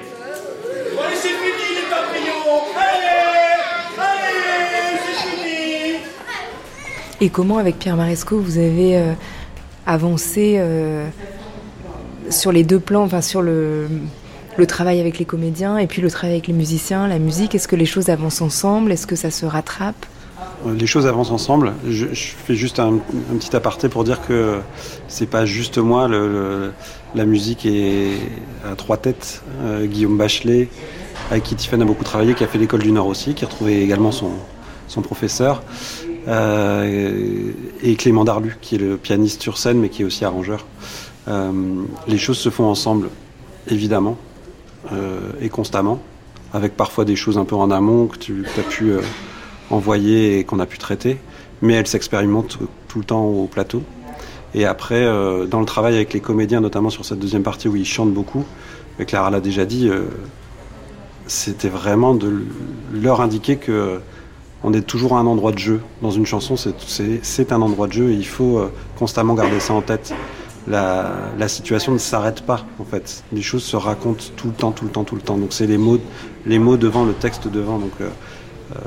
Allez, c'est fini les papillons. Allez Allez, c'est fini. Et comment, avec Pierre Maresco, vous avez euh, avancé euh, sur les deux plans, enfin sur le, le travail avec les comédiens et puis le travail avec les musiciens, la musique? Est-ce que les choses avancent ensemble? Est-ce que ça se rattrape? Les choses avancent ensemble. Je, fais juste un, petit aparté pour dire que c'est pas juste moi. La musique est à trois têtes. Euh, Guillaume Bachelet, avec qui Tiffany a beaucoup travaillé, qui a fait l'école du Nord aussi, qui a retrouvé également son, son professeur. Euh, et Clément Darlu, qui est le pianiste sur scène, mais qui est aussi arrangeur. Euh, les choses se font ensemble, évidemment, euh, et constamment, avec parfois des choses un peu en amont que tu as pu euh, envoyer et qu'on a pu traiter, mais elles s'expérimentent tout le temps au plateau. Et après, euh, dans le travail avec les comédiens, notamment sur cette deuxième partie où ils chantent beaucoup, mais Clara l'a déjà dit, euh, c'était vraiment de leur indiquer que on est toujours à un endroit de jeu. Dans une chanson, c'est- un endroit de jeu et il faut euh, constamment garder ça en tête. La, situation ne s'arrête pas, en fait. Les choses se racontent tout le temps, tout le temps, tout le temps. Donc c'est les mots, les mots devant, le texte devant. Euh, euh,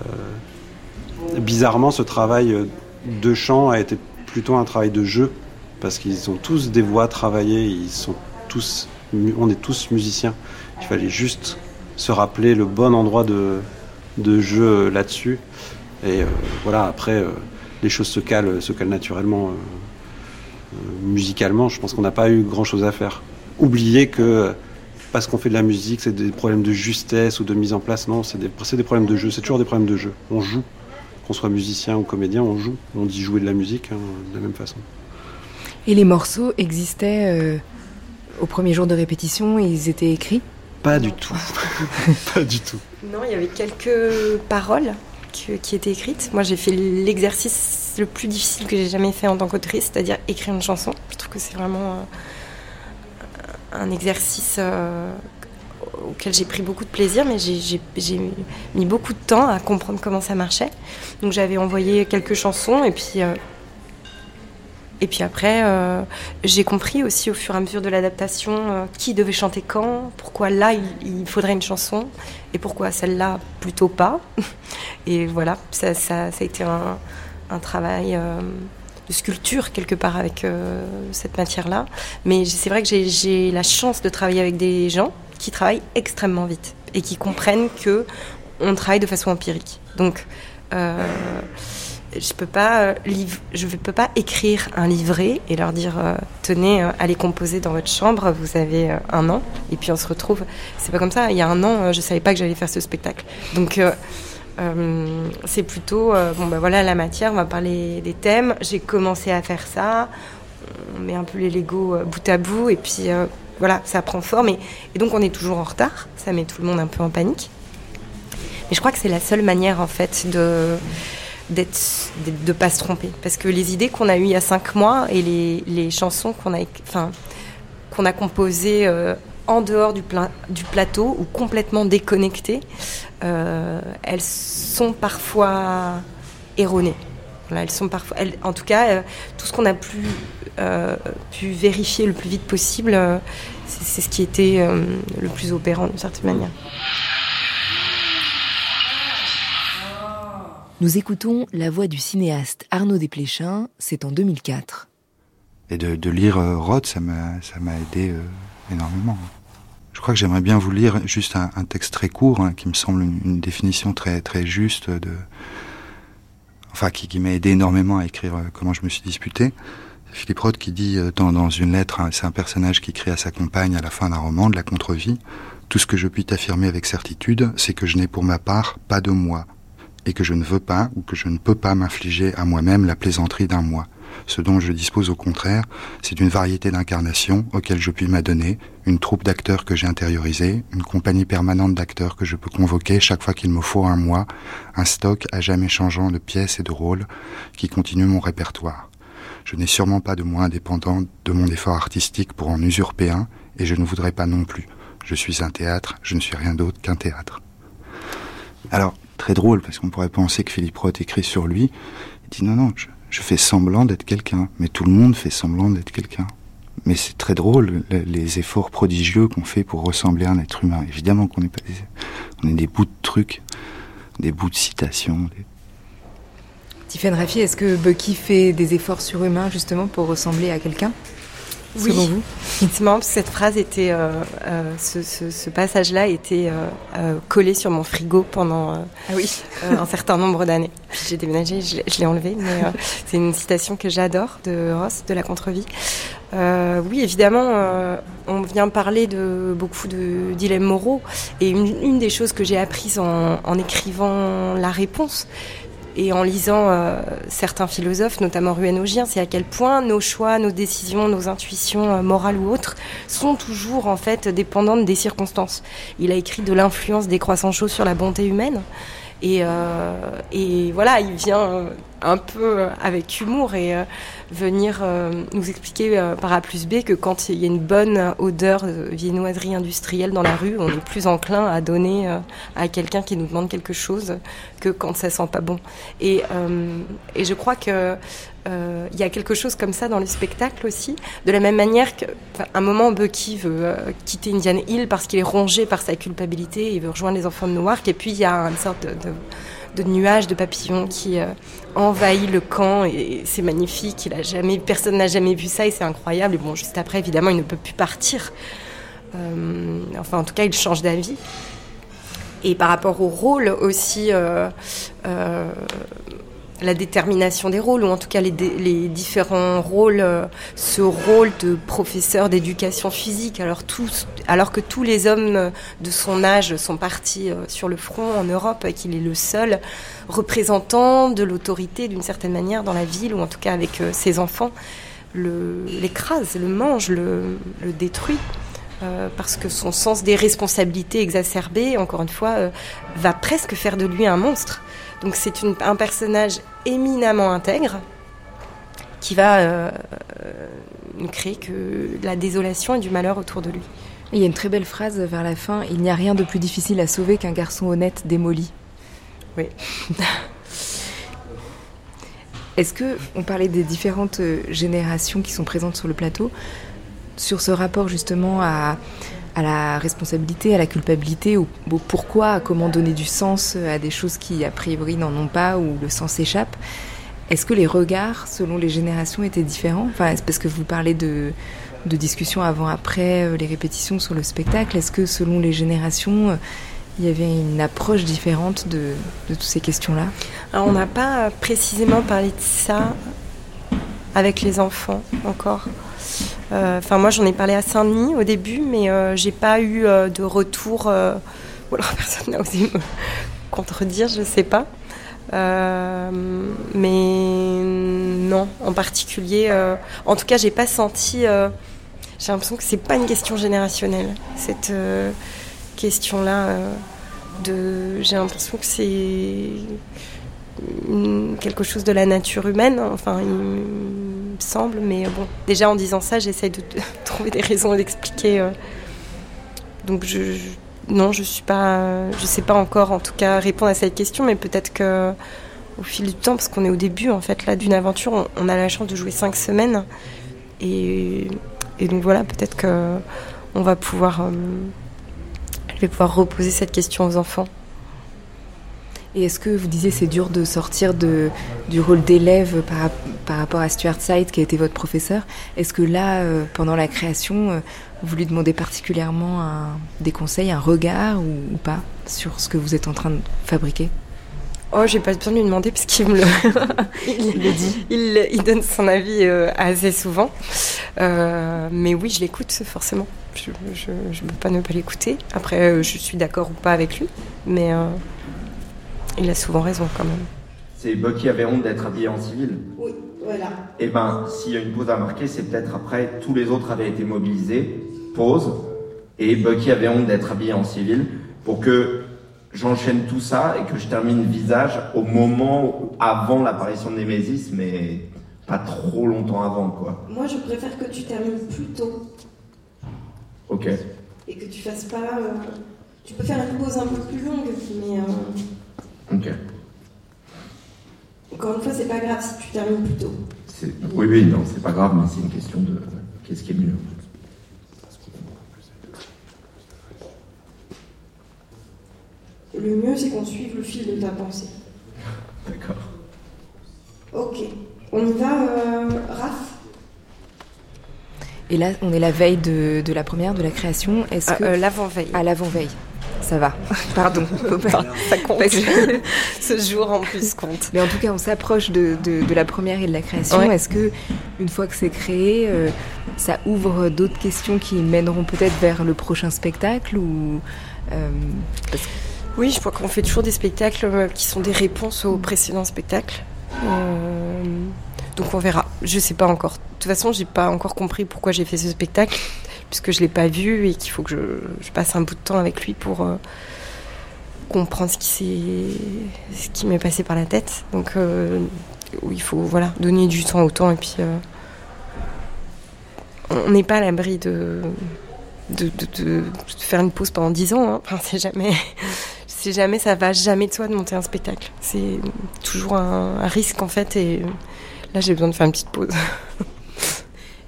bizarrement, ce travail de chant a été plutôt un travail de jeu parce qu'ils ont tous des voix travaillées. Ils sont tous, on est tous musiciens. Il fallait juste se rappeler le bon endroit de, jeu euh, là-dessus. Et euh, voilà, après, euh, les choses se calent, se calent naturellement. musicalement, je pense qu'on n'a pas eu grand-chose à faire. Oublier que parce qu'on fait de la musique, c'est des problèmes de justesse ou de mise en place. Non, c'est des, c'est des problèmes de jeu. C'est toujours des problèmes de jeu. On joue. Qu'on soit musicien ou comédien, on joue. On dit jouer de la musique hein, de la même façon. Et les morceaux existaient euh, au premier jour de répétition Ils étaient écrits? Pas du tout. pas du tout. Non, il y avait quelques paroles que- qui étaient écrites. Moi, j'ai fait l'exercice le plus difficile que j'ai jamais fait en tant qu'autrice, c'est-à-dire écrire une chanson. Je trouve que c'est vraiment euh, un exercice euh, auquel j'ai pris beaucoup de plaisir, mais j'ai- mis beaucoup de temps à comprendre comment ça marchait. Donc, j'avais envoyé quelques chansons et puis. euh, et puis après, euh, j'ai compris aussi au fur et à mesure de l'adaptation euh, qui devait chanter quand, pourquoi là il, faudrait une chanson et pourquoi celle-là plutôt pas. Et voilà, ça, ça- a été un, travail de sculpture quelque part avec cette matière-là. Mais c'est vrai que j'ai la chance de travailler avec des gens qui travaillent extrêmement vite et qui comprennent que on travaille de façon empirique. Donc euh, je peux pas euh, peux pas écrire un livret et leur dire euh, tenez allez composer dans votre chambre vous avez un an. Et puis on se retrouve. C'est pas comme ça. Il y a un an je savais pas que j'allais faire ce spectacle. Donc c'est plutôt bon bah voilà la matière on va parler des thèmes. J'ai commencé à faire ça. On met un peu les Lego bout à bout. Et puis voilà ça prend forme et, donc on est toujours en retard. Ça met tout le monde un peu en panique. Mais je crois que c'est la seule manière en fait de d'être de pas se tromper. Parce que les idées qu'on a eues il y a cinq mois et les, chansons qu'on a composées euh, en dehors du, du plateau ou complètement déconnectées euh, elles sont parfois erronées Voilà, elles sont parfois elles- en tout cas euh, tout ce qu'on a pu euh, pu vérifier le plus vite possible euh, c'est ce qui était euh, le plus opérant d'une certaine manière Nous écoutons la voix du cinéaste Arnaud Desplechin, c'est en 2004. Et de, de lire euh, Roth, ça m'a ça m'a aidé euh, énormément. Je crois que j'aimerais bien vous lire juste un, un texte très court, hein, qui me semble une, une définition très très juste de, enfin qui, m'a aidé énormément à écrire euh, comment je me suis disputé. Philippe Roth qui dit euh, dans, une lettre, hein, c'est un personnage qui écrit à sa compagne à la fin d'un roman, de la contre-vie. Tout ce que je puis t'affirmer avec certitude, c'est que je n'ai pour ma part pas de moi, et que je ne veux pas ou que je ne peux pas m'infliger à moi-même la plaisanterie d'un moi. Ce dont je dispose au contraire, c'est d'une variété d'incarnations auxquelles je puis m'adonner, une troupe d'acteurs que j'ai intériorisés, une compagnie permanente d'acteurs que je peux convoquer chaque fois qu'il me faut un moi, un stock à jamais changeant de pièces et de rôles qui continue mon répertoire. Je n'ai sûrement pas de moi indépendant de mon effort artistique pour en usurper un, et je ne voudrais pas non plus. Je suis un théâtre, je ne suis rien d'autre qu'un théâtre. Alors, très drôle parce qu'on pourrait penser que Philippe Roth écrit sur lui. Il dit non, non, je, je fais semblant d'être quelqu'un, mais tout le monde fait semblant d'être quelqu'un. Mais c'est très drôle le- les efforts prodigieux qu'on fait pour ressembler à un être humain. Évidemment qu'on est pas, des- on est des bouts de trucs, des bouts de citations. des- Tiffany Raffi, est-ce que Bucky fait des efforts surhumains justement pour ressembler à quelqu'un? Oui, Selon vous effectivement, parce que cette phrase était, euh, euh, ce, ce- ce passage-là était euh, euh, collé sur mon frigo pendant euh, un certain nombre d'années. J'ai déménagé, je l'ai- je l'ai enlevé, mais c'est une citation que j'adore de Ross, de La Contre-vie. Oui, évidemment, on vient parler de beaucoup de dilemmes moraux, et une, une des choses que j'ai apprises en, en écrivant la réponse, et en lisant euh, certains philosophes, notamment Ruenogien, c'est à quel point nos choix, nos décisions, nos intuitions euh, morales ou autres sont toujours en fait dépendantes des circonstances. Il a écrit de l'influence des croissants chauds sur la bonté humaine. Et, euh, et voilà, il vient euh, un peu euh, avec humour et venir nous expliquer par A plus B que quand il y a une bonne odeur de viennoiserie industrielle dans la rue, on est plus enclin à donner à quelqu'un qui nous demande quelque chose que quand ça sent pas bon. Et, et je crois que euh, y a quelque chose comme ça dans le spectacle aussi, de la même manière qu'à un moment Bucky veut euh, quitter Indian Hill parce qu'il est rongé par sa culpabilité, il veut rejoindre les enfants de Newark, et puis il y a une sorte de, nuage de papillons qui euh, envahit le camp et c'est magnifique. Il a jamais, personne n'a jamais vu ça et c'est incroyable. Et bon, juste après, évidemment, il ne peut plus partir. Euh, enfin, en tout cas, il change d'avis. Et par rapport au rôle aussi, la détermination des rôles, ou en tout cas les, les différents rôles, euh, ce rôle de professeur d'éducation physique, alors, tous, alors que tous les hommes euh, de son âge sont partis euh, sur le front en Europe, et qu'il est le seul représentant de l'autorité d'une certaine manière dans la ville, ou en tout cas avec ses enfants, le- l'écrase, le mange, le, le détruit. parce que son sens des responsabilités exacerbées, encore une fois, va presque faire de lui un monstre. Donc c'est un personnage éminemment intègre qui va euh, euh, ne créer que de la désolation et du malheur autour de lui. Il y a une très belle phrase vers la fin Il n'y a rien de plus difficile à sauver qu'un garçon honnête démoli. Oui. Est-ce que on parlait des différentes euh, générations qui sont présentes sur le plateau? Sur ce rapport justement à, à la responsabilité, à la culpabilité, au, pourquoi, à comment donner du sens à des choses qui a priori n'en ont pas ou le sens échappe. Est-ce que les regards selon les générations étaient différents? Enfin, parce que vous parlez de, discussions avant-après euh, les répétitions sur le spectacle. Est-ce que selon les générations, euh, il y avait une approche différente de, de toutes ces questions-là? On n'a pas précisément parlé de ça avec les enfants encore. Euh, Enfin moi j'en ai parlé à Saint-Denis au début, mais euh, j'ai pas eu euh, de retour. ou alors personne n'a osé me contredire, je sais pas. Mais non, en particulier. en tout cas, j'ai pas senti. j'ai l'impression que c'est pas une question générationnelle cette question-là. de, j'ai l'impression que c'est quelque chose de la nature humaine. Enfin, me semble. Mais bon, déjà en disant ça, j'essaye de, trouver des raisons d'expliquer. euh, donc non, je suis pas, je sais pas encore en tout cas répondre à cette question, mais peut-être que au fil du temps, parce qu'on est au début en fait là d'une aventure, on, a la chance de jouer cinq semaines et, et donc voilà, peut-être que on va pouvoir, euh, je vais pouvoir reposer cette question aux enfants. Et est-ce que vous disiez c'est dur de sortir de, du rôle d'élève par, par rapport à Stuart Side qui a été votre professeur? Est-ce que là, euh, pendant la création, euh, vous lui demandez particulièrement un- des conseils, un regard ou, ou pas sur ce que vous êtes en train de fabriquer? Oh, j'ai pas besoin de lui demander parce qu'il me le, il, le dit. Il, il donne son avis euh, assez souvent. Mais oui, je l'écoute forcément. Je ne peux pas ne pas l'écouter. Après, je suis d'accord ou pas avec lui, mais il a souvent raison quand même. C'est Bucky avait honte d'être habillé en civil. Oui, voilà. Eh ben, s'il y a une pause à marquer, c'est peut-être après, tous les autres avaient été mobilisés, pause, et Bucky avait honte d'être habillé en civil, pour que j'enchaîne tout ça et que je termine visage au moment avant l'apparition de Némésis, mais pas trop longtemps avant, quoi. Moi, je préfère que tu termines plus tôt Ok. et que tu fasses pas. euh, Tu peux faire une pause un peu plus longue, mais. euh, Ok. Encore une fois, c'est pas grave si tu termines plus tôt. C'est- Oui, oui, non, c'est pas grave, mais c'est une question de qu'est-ce qui est mieux. Le mieux, c'est qu'on suive le fil de ta pensée. D'accord. Ok. On y va, euh, Raph? Et là, on est la veille de, de la première, de la création. Est-ce Ah, que euh, l'avant-veille. À l'avant-veille. Ça va. Pardon. Pas- Ça compte. Que- Ce jour en plus compte. Mais en tout cas, on s'approche de, de- de la première et de la création. Ouais. Est-ce que, une fois que c'est créé, euh, ça ouvre d'autres questions qui mèneront peut-être vers le prochain spectacle ou euh, parce que- Oui, je crois qu'on fait toujours des spectacles euh, qui sont des réponses aux précédents spectacles. Euh, donc on verra. Je sais pas encore. De toute façon, j'ai pas encore compris pourquoi j'ai fait ce spectacle, puisque je l'ai pas vu et qu'il faut que je, passe un bout de temps avec lui pour euh, comprendre ce qui m'est passé par la tête. Donc euh, il faut voilà donner du temps au temps et puis euh, on n'est pas à l'abri de faire une pause pendant 10 ans. hein. Enfin, c'est jamais, jamais, ça va jamais de soi de monter un spectacle. C'est toujours un risque en fait. Et là, j'ai besoin de faire une petite pause.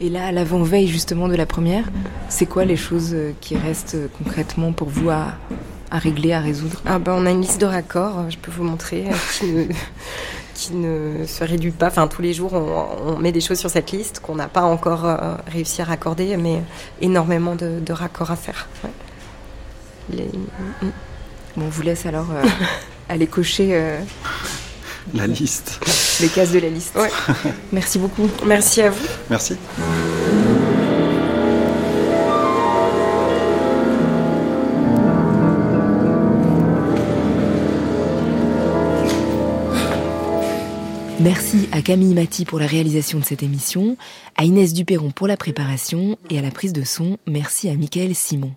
Et là, à l'avant-veille justement de la première, c'est quoi les choses euh, qui restent euh, concrètement pour vous à, à régler, à résoudre? Ah ben, on a une liste de raccords, je peux vous montrer, euh, qui ne, qui ne se réduit pas. Enfin, tous les jours, on, on met des choses sur cette liste qu'on n'a pas encore réussi à raccorder, mais énormément de, de raccords à faire. ouais. Les- Bon, on vous laisse alors euh, aller cocher euh, La liste. les cases de la liste. Ouais. Merci beaucoup. Merci à vous. Merci. Merci à Camille Mati pour la réalisation de cette émission, à Inès Duperron pour la préparation et à la prise de son. Merci à Michael Simon.